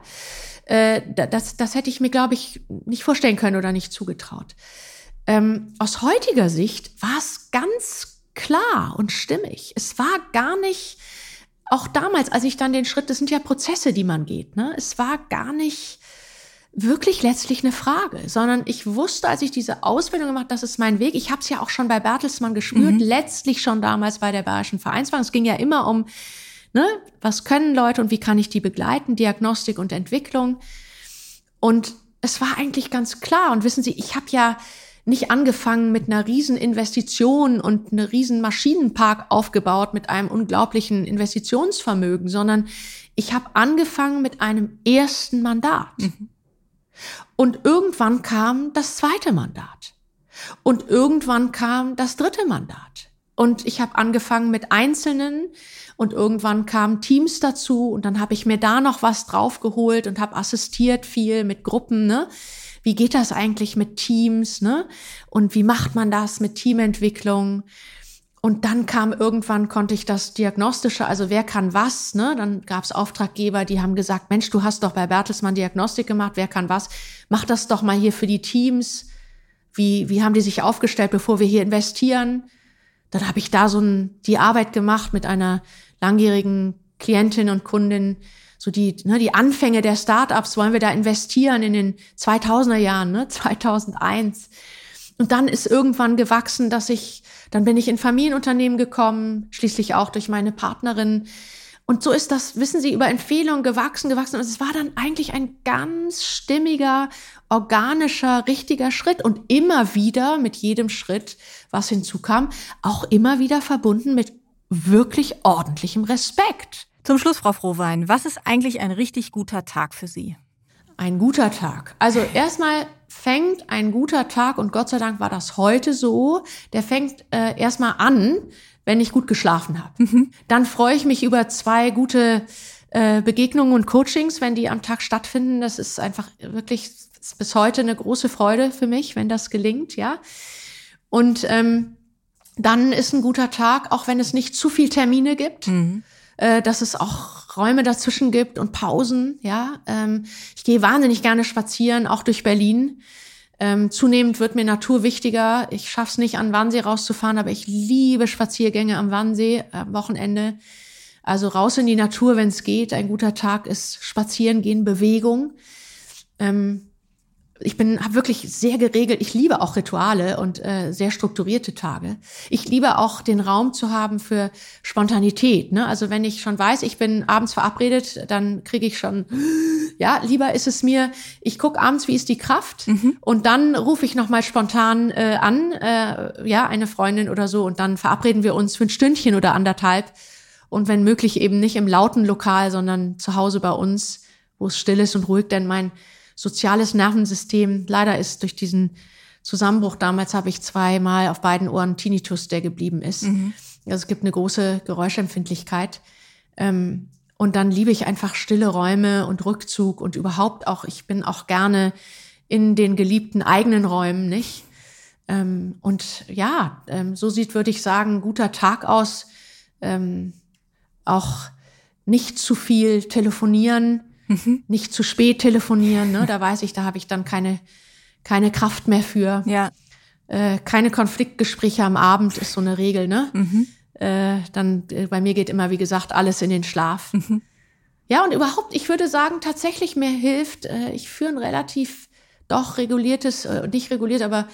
äh, das, das hätte ich mir, glaube ich, nicht vorstellen können oder nicht zugetraut. Ähm, aus heutiger Sicht war es ganz klar und stimmig. Es war gar nicht, auch damals, als ich dann den Schritt, das sind ja Prozesse, die man geht, ne? Es war gar nicht wirklich letztlich eine Frage, sondern ich wusste, als ich diese Ausbildung gemacht, das ist mein Weg. Ich habe es ja auch schon bei Bertelsmann gespürt, mhm. letztlich schon damals bei der Bayerischen Vereinsbank. Es ging ja immer um, ne, was können Leute und wie kann ich die begleiten, Diagnostik und Entwicklung. Und es war eigentlich ganz klar. Und wissen Sie, ich habe ja nicht angefangen mit einer riesen Investition und einem riesen Maschinenpark aufgebaut mit einem unglaublichen Investitionsvermögen, sondern ich habe angefangen mit einem ersten Mandat. Mhm. Und irgendwann kam das zweite Mandat. Und irgendwann kam das dritte Mandat. Und ich habe angefangen mit Einzelnen und irgendwann kamen Teams dazu und dann habe ich mir da noch was draufgeholt und habe assistiert viel mit Gruppen. Ne? Wie geht das eigentlich mit Teams? Ne? Und wie macht man das mit Teamentwicklung? Und dann kam irgendwann, konnte ich das Diagnostische, also wer kann was, ne? Dann gab es Auftraggeber, die haben gesagt, Mensch, du hast doch bei Bertelsmann Diagnostik gemacht, wer kann was? Mach das doch mal hier für die Teams. Wie, wie haben die sich aufgestellt, bevor wir hier investieren? Dann habe ich da so ein, die Arbeit gemacht mit einer langjährigen Klientin und Kundin, so die, ne, die Anfänge der Startups, wollen wir da investieren in den 2000er Jahren, ne, 2001. Und dann ist irgendwann gewachsen, dass ich, dann bin ich in Familienunternehmen gekommen, schließlich auch durch meine Partnerin. Und so ist das, wissen Sie, über Empfehlungen gewachsen, gewachsen. Und es war dann eigentlich ein ganz stimmiger, organischer, richtiger Schritt. Und immer wieder mit jedem Schritt, was hinzukam, auch immer wieder verbunden mit wirklich ordentlichem Respekt. Zum Schluss, Frau Frohwein, was ist eigentlich ein richtig guter Tag für Sie? Ein guter Tag. Also erstmal fängt ein guter Tag, und Gott sei Dank war das heute so, der fängt äh, erstmal an, wenn ich gut geschlafen habe. Mhm. Dann freue ich mich über zwei gute äh, Begegnungen und Coachings, wenn die am Tag stattfinden. Das ist einfach wirklich ist bis heute eine große Freude für mich, wenn das gelingt, ja. Und ähm, dann ist ein guter Tag, auch wenn es nicht zu viel Termine gibt. Mhm äh, dass es auch Räume dazwischen gibt und Pausen. Ja, ähm, ich gehe wahnsinnig gerne spazieren, auch durch Berlin. Ähm, zunehmend wird mir Natur wichtiger. Ich schaff's nicht, an Wannsee rauszufahren, aber ich liebe Spaziergänge am Wannsee am Wochenende. Also raus in die Natur, wenn es geht. Ein guter Tag ist Spazieren gehen, Bewegung. Ähm, ich bin habe wirklich sehr geregelt. Ich liebe auch Rituale und äh, sehr strukturierte Tage. Ich liebe auch den Raum zu haben für Spontanität. Ne? Also wenn ich schon weiß, ich bin abends verabredet, dann kriege ich schon, ja, lieber ist es mir, ich gucke abends, wie ist die Kraft mhm. und dann rufe ich nochmal spontan äh, an, äh, ja, eine Freundin oder so und dann verabreden wir uns für ein Stündchen oder anderthalb und wenn möglich eben nicht im lauten Lokal, sondern zu Hause bei uns, wo es still ist und ruhig, denn mein soziales Nervensystem. Leider ist durch diesen Zusammenbruch damals habe ich zweimal auf beiden Ohren Tinnitus, der geblieben ist. Mhm. Also es gibt eine große Geräuschempfindlichkeit. Ähm, und dann liebe ich einfach stille Räume und Rückzug und überhaupt auch, ich bin auch gerne in den geliebten eigenen Räumen, nicht? Ähm, und ja, ähm, so sieht, würde ich sagen, guter Tag aus. Ähm, auch nicht zu viel telefonieren, Mhm. Nicht zu spät telefonieren, ne? da weiß ich, da habe ich dann keine, keine Kraft mehr für. Ja. Äh, keine Konfliktgespräche am Abend ist so eine Regel, ne? Mhm. Äh, dann, äh, bei mir geht immer, wie gesagt, alles in den Schlaf. Mhm. Ja, und überhaupt, ich würde sagen, tatsächlich mir hilft, äh, ich führe ein relativ doch reguliertes, äh, nicht reguliert, aber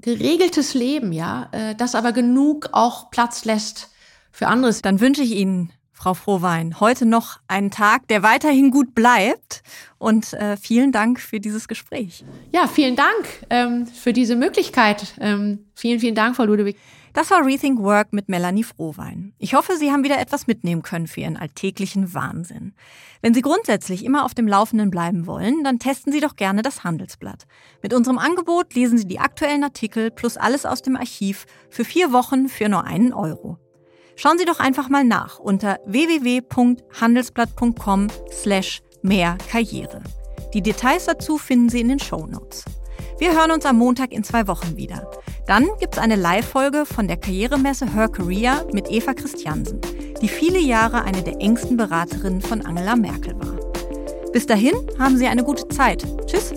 geregeltes Leben, ja, äh, das aber genug auch Platz lässt für anderes. Dann wünsche ich Ihnen Frau Frohwein, heute noch einen Tag, der weiterhin gut bleibt. Und äh, vielen Dank für dieses Gespräch. Ja, vielen Dank ähm, für diese Möglichkeit. Ähm, vielen, vielen Dank, Frau Ludewig. Das war Rethink Work mit Melanie Frohwein. Ich hoffe, Sie haben wieder etwas mitnehmen können für Ihren alltäglichen Wahnsinn. Wenn Sie grundsätzlich immer auf dem Laufenden bleiben wollen, dann testen Sie doch gerne das Handelsblatt. Mit unserem Angebot lesen Sie die aktuellen Artikel plus alles aus dem Archiv für vier Wochen für nur einen Euro. Schauen Sie doch einfach mal nach unter www.handelsblatt.com slash mehr Karriere. Die Details dazu finden Sie in den Show Notes. Wir hören uns am Montag in zwei Wochen wieder. Dann gibt es eine Live-Folge von der Karrieremesse Her Career mit Eva Christiansen, die viele Jahre eine der engsten Beraterinnen von Angela Merkel war. Bis dahin haben Sie eine gute Zeit. Tschüss!